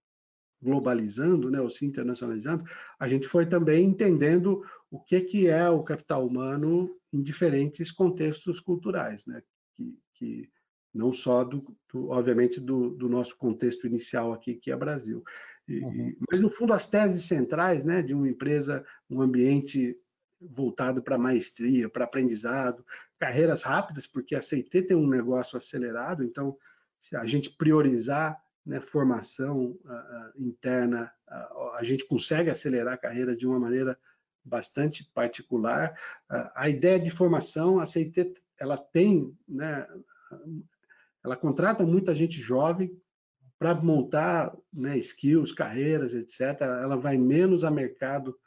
globalizando, né, ou se internacionalizando, a gente foi também entendendo o que, que é o capital humano em diferentes contextos culturais, né, que, que não só, do, do obviamente, do, do, nosso contexto inicial aqui, que é Brasil. E, uhum. Mas, no fundo, as teses centrais né, de uma empresa, um ambiente voltado para maestria, para aprendizado, carreiras rápidas, porque a CIT tem um negócio acelerado, então se a gente priorizar né, formação uh, interna, uh, a gente consegue acelerar carreiras de uma maneira bastante particular. Uh, a ideia de formação, a CIT, ela tem, né, ela contrata muita gente jovem para montar né, skills, carreiras, etc. Ela vai menos a mercado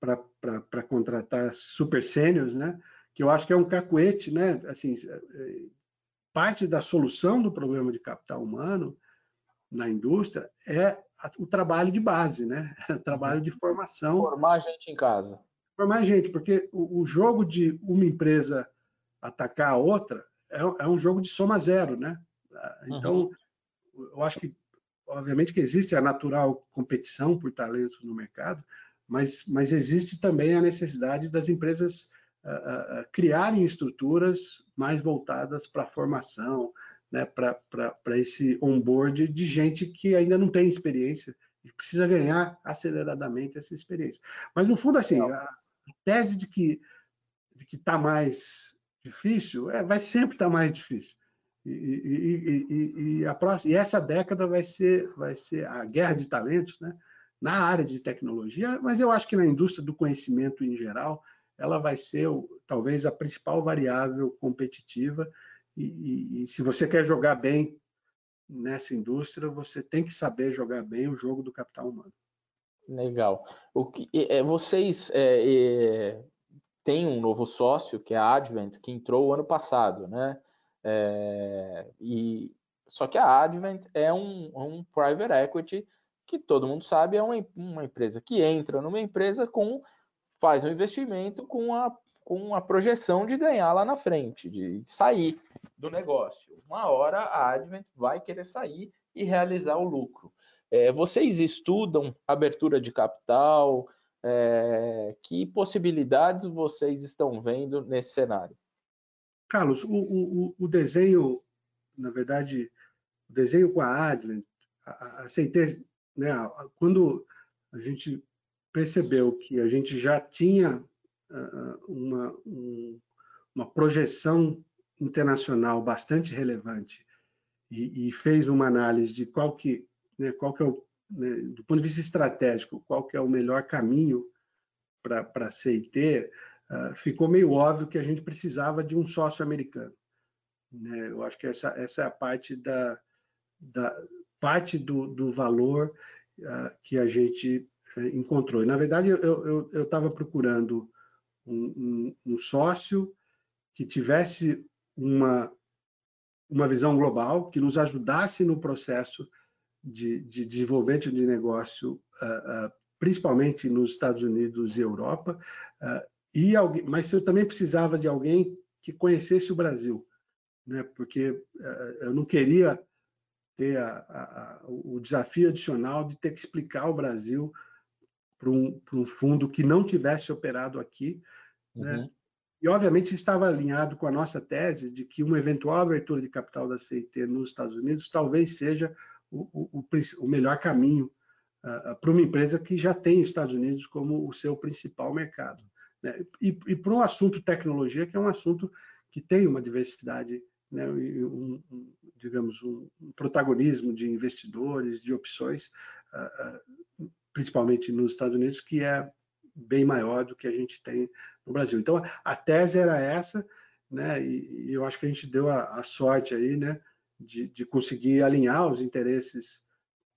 para contratar super sêniores, né? Que eu acho que é um cacuete, né? Assim, parte da solução do problema de capital humano na indústria é o trabalho de base, né? O trabalho de formação. Formar gente em casa. Formar gente, porque o, jogo de uma empresa atacar a outra é, é, um jogo de soma zero, né? Então, uhum. eu acho que, obviamente, que existe a natural competição por talento no mercado, mas, mas existe também a necessidade das empresas uh, criarem estruturas mais voltadas para a formação, né, para esse onboard de gente que ainda não tem experiência e precisa ganhar aceleradamente essa experiência. Mas, no fundo, assim, a tese de que de que está mais difícil é, vai sempre estar tá mais difícil. E, e, e, e, a próxima, e essa década vai ser, vai ser a guerra de talentos, né? na área de tecnologia, mas eu acho que na indústria do conhecimento em geral, ela vai ser talvez a principal variável competitiva. E, e, e, se você quer jogar bem nessa indústria, você tem que saber jogar bem o jogo do capital humano. Legal. O que, é, vocês é, é, têm um novo sócio, que é a Advent, que entrou o ano passado, né? É, e, só que a Advent é um, um private equity que todo mundo sabe é uma, uma empresa que entra numa empresa com faz um investimento com a, com a projeção de ganhar lá na frente, de sair do negócio. Uma hora a Advent vai querer sair e realizar o lucro. É, vocês estudam abertura de capital? É, que possibilidades vocês estão vendo nesse cenário? Carlos, o, o, o desenho, na verdade, o desenho com a Advent, aceitei, né, quando a gente percebeu que a gente já tinha uh, uma, um, uma projeção internacional bastante relevante e, e, fez uma análise de qual que, né, qual que é o, né, do ponto de vista estratégico, qual que é o melhor caminho para a CIT, uh, ficou meio óbvio que a gente precisava de um sócio americano. Né? Eu acho que essa, essa é a parte da, da parte do, do valor uh, que a gente encontrou. E, na verdade, eu estava procurando um, um, um, sócio que tivesse uma, uma visão global, que nos ajudasse no processo de, de desenvolvimento de negócio, uh, principalmente nos Estados Unidos e Europa, e alguém, mas eu também precisava de alguém que conhecesse o Brasil, né? porque eu não queria ter a, a, o desafio adicional de ter que explicar o Brasil para um, um, fundo que não tivesse operado aqui. Né? Uhum. Né? E, obviamente, estava alinhado com a nossa tese de que uma eventual abertura de capital da CIT nos Estados Unidos talvez seja o, o, o melhor caminho uh, para uma empresa que já tem os Estados Unidos como o seu principal mercado. Né? E, e para um assunto tecnologia, que é um assunto que tem uma diversidade né, um, um, digamos, um, protagonismo de investidores, de opções, uh, uh, principalmente nos Estados Unidos, que é bem maior do que a gente tem no Brasil. Então, a tese era essa, né, e, e eu acho que a gente deu a, a sorte aí, né, de, de, conseguir alinhar os interesses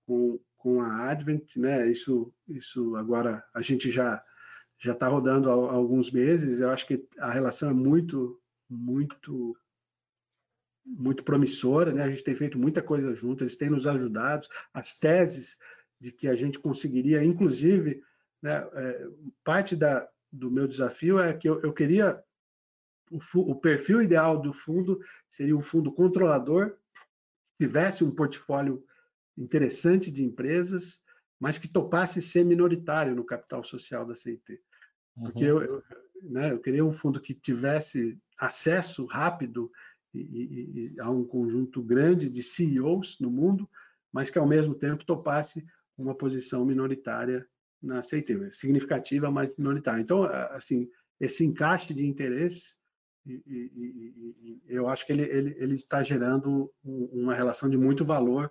com, com a Advent, né, isso, isso agora a gente já já está rodando há, há alguns meses, eu acho que a relação é muito, muito muito promissora, né? A gente tem feito muita coisa junto, eles têm nos ajudado. As teses de que a gente conseguiria, inclusive, né, é, parte da, do meu desafio é que eu, eu queria o, o, perfil ideal do fundo seria um fundo controlador, que tivesse um portfólio interessante de empresas, mas que topasse ser minoritário no capital social da CIT. Porque uhum. eu, eu, né, eu queria um fundo que tivesse acesso rápido e, e, e há um conjunto grande de CEOs no mundo, mas que ao mesmo tempo topasse uma posição minoritária na CIT, significativa, mas minoritária. Então, assim, esse encaixe de interesses, e, e, e, eu acho que ele está ele, ele tá gerando uma relação de muito valor,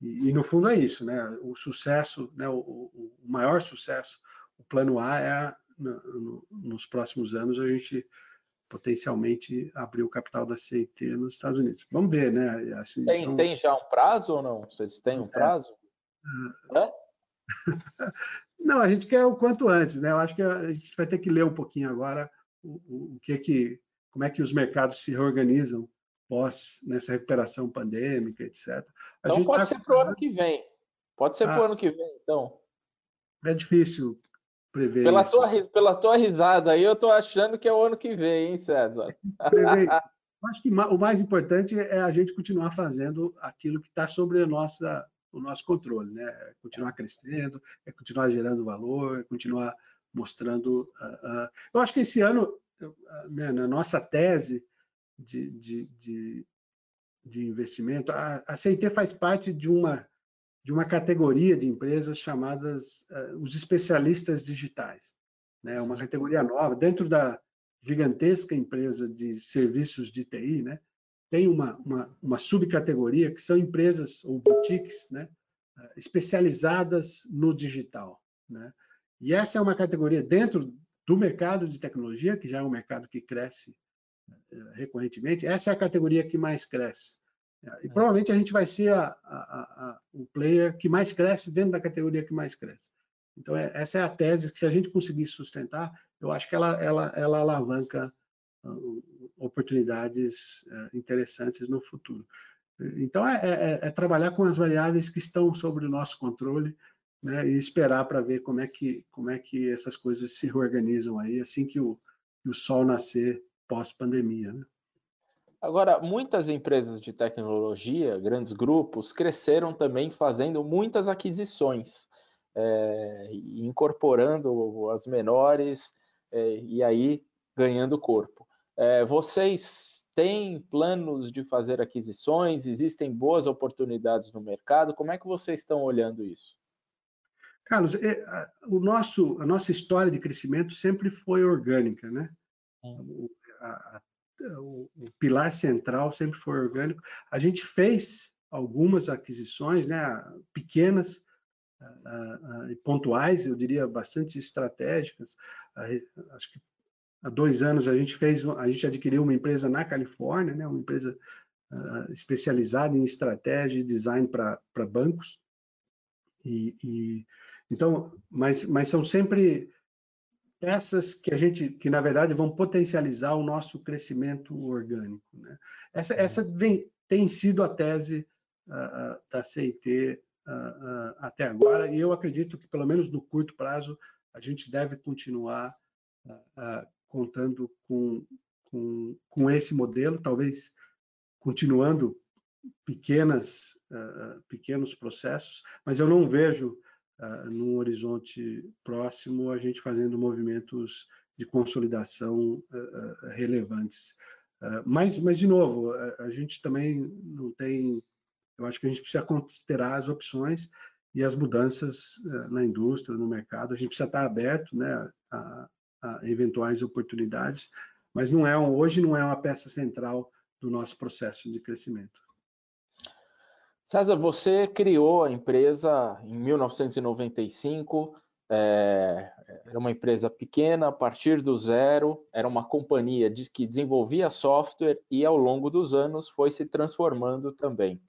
e, no fundo é isso, né? O sucesso, né? o, o maior sucesso, o plano A é, no, no, nos próximos anos, a gente potencialmente abrir o capital da CIT nos Estados Unidos. Vamos ver, né? Assim, tem, são... tem já um prazo ou não? Vocês têm um é. prazo? É. não, a gente quer o quanto antes, né? Eu acho que a gente vai ter que ler um pouquinho agora o, o, o que que, como é que os mercados se reorganizam pós nessa recuperação pandêmica, etc. A então pode tá... ser para o ano que vem. Pode ser ah, para o ano que vem, então. É difícil prever pela isso. Tua, pela tua risada aí, eu estou achando que é o ano que vem, hein, César? Acho que o mais importante é a gente continuar fazendo aquilo que está sobre a nossa, o nosso controle, né? É continuar crescendo, é continuar gerando valor, é continuar mostrando. Uh, uh... Eu acho que esse ano, né, na nossa tese de, de, de, de investimento, a, a CIT faz parte de uma de uma categoria de empresas chamadas uh, os especialistas digitais, né? Uma categoria nova dentro da gigantesca empresa de serviços de TI, né? Tem uma, uma, uma subcategoria que são empresas ou boutiques, né? Especializadas no digital, né? E essa é uma categoria dentro do mercado de tecnologia, que já é um mercado que cresce uh, recorrentemente, essa é a categoria que mais cresce. E é. provavelmente a gente vai ser a, a, a, o player que mais cresce dentro da categoria que mais cresce. Então, é, essa é a tese que, se a gente conseguir sustentar, eu acho que ela, ela, ela alavanca uh, oportunidades uh, interessantes no futuro. Então, é, é, é, é, trabalhar com as variáveis que estão sob o nosso controle né, e esperar para ver como é, que, como é que essas coisas se reorganizam aí, assim que o, o sol nascer pós-pandemia. Né? Agora, muitas empresas de tecnologia, grandes grupos, cresceram também fazendo muitas aquisições, é, incorporando as menores é, e aí ganhando corpo. É, vocês têm planos de fazer aquisições? Existem boas oportunidades no mercado? Como é que vocês estão olhando isso? Carlos, é, o nosso, a nossa história de crescimento sempre foi orgânica, né? Hum. A, o, o, pilar central sempre foi orgânico. A gente fez algumas aquisições, né, pequenas e pontuais, eu diria bastante estratégicas. Acho que há dois anos a gente fez, a gente adquiriu uma empresa na Califórnia, né, uma empresa uh, especializada em estratégia e design para bancos. E, e, então, mas, mas são sempre essas que a gente, que na verdade vão potencializar o nosso crescimento orgânico. Né? Essa, uhum. essa vem, tem sido a tese uh, da CIT uh, até agora, e eu acredito que, pelo menos no curto prazo, a gente deve continuar contando com, com, com esse modelo, talvez continuando pequenas, uh, pequenos processos, mas eu não vejo uh, num horizonte próximo a gente fazendo movimentos de consolidação uh, relevantes. mas, mas, de novo, a, a, gente também não tem. Eu acho que a gente precisa considerar as opções e as mudanças na indústria, no mercado. A gente precisa estar aberto né, a, eventuais oportunidades, mas não é hoje não é uma peça central do nosso processo de crescimento. César, você criou a empresa em 1995, é, era uma empresa pequena, a partir do zero, era uma companhia que desenvolvia software e ao longo dos anos foi se transformando também.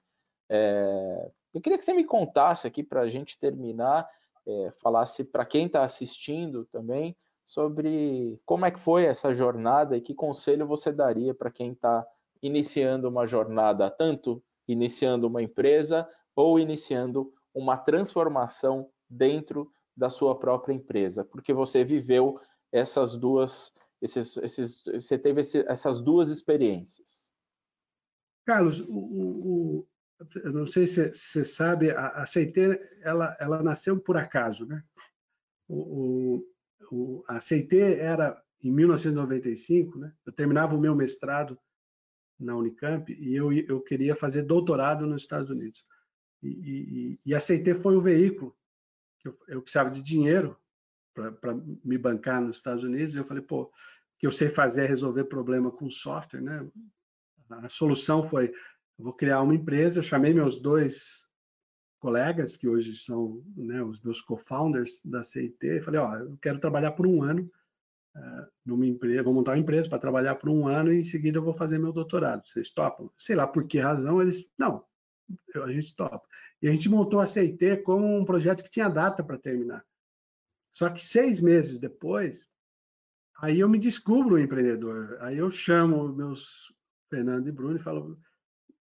É, eu queria que você me contasse aqui para a gente terminar, é, falasse para quem está assistindo também sobre como é que foi essa jornada e que conselho você daria para quem está iniciando uma jornada, tanto iniciando uma empresa ou iniciando uma transformação dentro da sua própria empresa, porque você viveu essas duas, esses, esses, você teve esse, essas duas experiências. Carlos, o, o, eu não sei se você sabe, a, a ela, ela nasceu por acaso, né? O, o, a CIT era em 1995, né? Eu terminava o meu mestrado na Unicamp e eu, eu queria fazer doutorado nos Estados Unidos. E, e, e a CIT foi o veículo que eu, eu precisava de dinheiro para me bancar nos Estados Unidos. E eu falei, pô, que eu sei fazer é resolver problema com software, né? A solução foi, vou criar uma empresa. Eu chamei meus dois colegas, que hoje são né, os meus co-founders da CIT, falei, ó, eu quero trabalhar por um ano uh, numa empresa, vou montar uma empresa para trabalhar por um ano e em seguida eu vou fazer meu doutorado. Vocês topam? Sei lá por que razão eles, não, a gente topa. E a gente montou a CIT como um projeto que tinha data para terminar. Só que seis meses depois, aí eu me descubro um empreendedor. Aí eu chamo meus Fernando e Bruno e falo,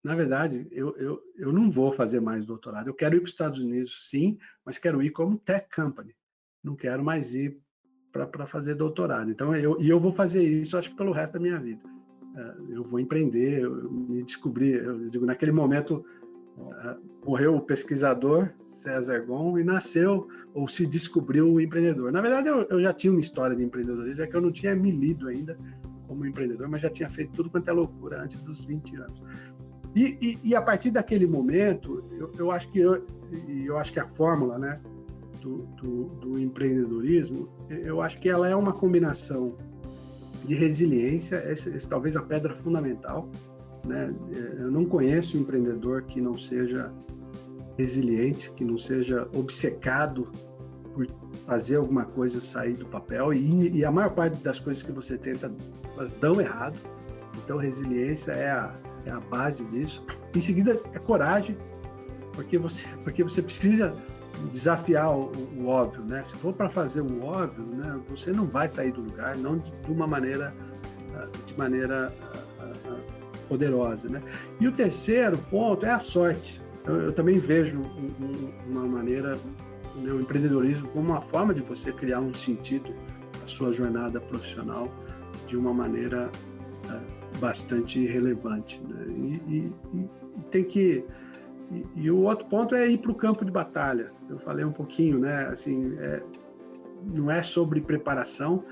na verdade, eu, eu, eu não vou fazer mais doutorado. Eu quero ir para os Estados Unidos, sim, mas quero ir como tech company. Não quero mais ir para fazer doutorado. Então, eu, e eu vou fazer isso, acho que pelo resto da minha vida. É, eu vou empreender, eu me descobri, eu digo, naquele momento é, morreu o pesquisador César Gon e nasceu ou se descobriu o empreendedor. Na verdade, eu, eu já tinha uma história de empreendedorismo, é que eu não tinha me lido ainda como empreendedor, mas já tinha feito tudo quanto é loucura antes dos 20 anos. E, e, e, a partir daquele momento, eu, eu acho que eu, eu acho que a fórmula, né, do, do, do, empreendedorismo, eu acho que ela é uma combinação de resiliência, essa, essa talvez a pedra fundamental, né? Eu não conheço empreendedor que não seja resiliente, que não seja obcecado por fazer alguma coisa sair do papel e, e a maior parte das coisas que você tenta elas dão errado. Então resiliência é a é a base disso. Em seguida, é coragem, porque você, porque você precisa desafiar o, o óbvio, né? Se for para fazer o óbvio, né, você não vai sair do lugar, não de, de uma maneira, ah, de maneira uh, uh, poderosa, né? E o terceiro ponto é a sorte. Eu, eu também vejo um, uma maneira, né, o empreendedorismo como uma forma de você criar um sentido à sua jornada profissional de uma maneira bastante relevante. Né? E, e, e, tem que. E, e, o outro ponto é ir para o campo de batalha. Eu falei um pouquinho, né? Assim, é, não é sobre preparação,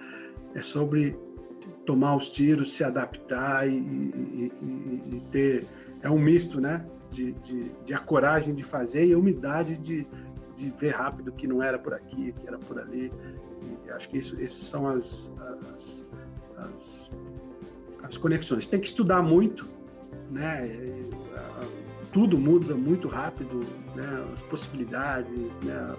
é sobre tomar os tiros, se adaptar e, ter. É um misto, né? De, de, de, a coragem de fazer e a humildade de, de ver rápido que não era por aqui, que era por ali. E acho que isso, essas são as, as, as as conexões. Tem que estudar muito, né? Tudo muda muito rápido, né? As possibilidades, né?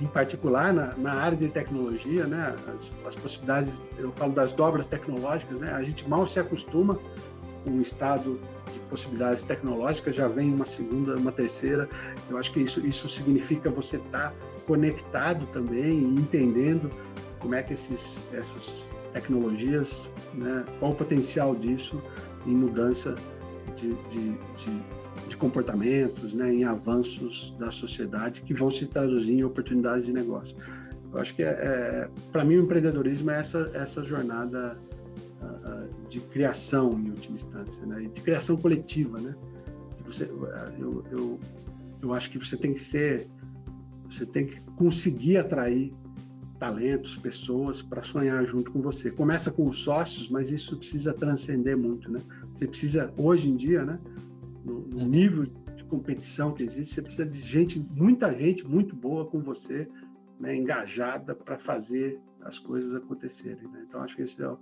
em particular na, na área de tecnologia, né? As, as, possibilidades, eu falo das dobras tecnológicas, né? A gente mal se acostuma com um estado de possibilidades tecnológicas, já vem uma segunda, uma terceira. Eu acho que isso, isso significa você estar tá conectado também, entendendo como é que esses, essas tecnologias, né? Qual o potencial disso em mudança de, de, de de comportamentos, né, em avanços da sociedade que vão se traduzir em oportunidades de negócio. Eu acho que, é, é para mim, o empreendedorismo é essa, essa jornada uh, de criação, em última instância, né, de criação coletiva. Né? Você, eu, eu, eu acho que você tem que ser, você tem que conseguir atrair talentos, pessoas para sonhar junto com você. Começa com os sócios, mas isso precisa transcender muito, né? Você precisa hoje em dia, né? no, no nível de competição que existe, você precisa de gente, muita gente muito boa com você, né, engajada para fazer as coisas acontecerem. Né? Então, acho que esse é,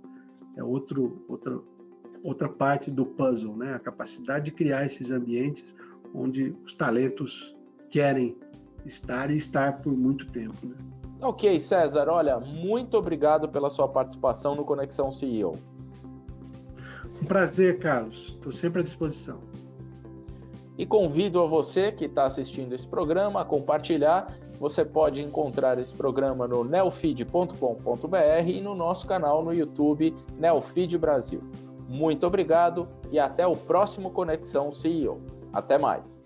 é outro, outra, outra parte do puzzle, né? a capacidade de criar esses ambientes onde os talentos querem estar e estar por muito tempo. Né? Ok, César, olha, muito obrigado pela sua participação no Conexão CEO. Um prazer, Carlos. Estou sempre à disposição. E convido a você que está assistindo esse programa a compartilhar. Você pode encontrar esse programa no neofeed.com.br e no nosso canal no YouTube Neofeed Brasil. Muito obrigado e até o próximo Conexão CEO. Até mais.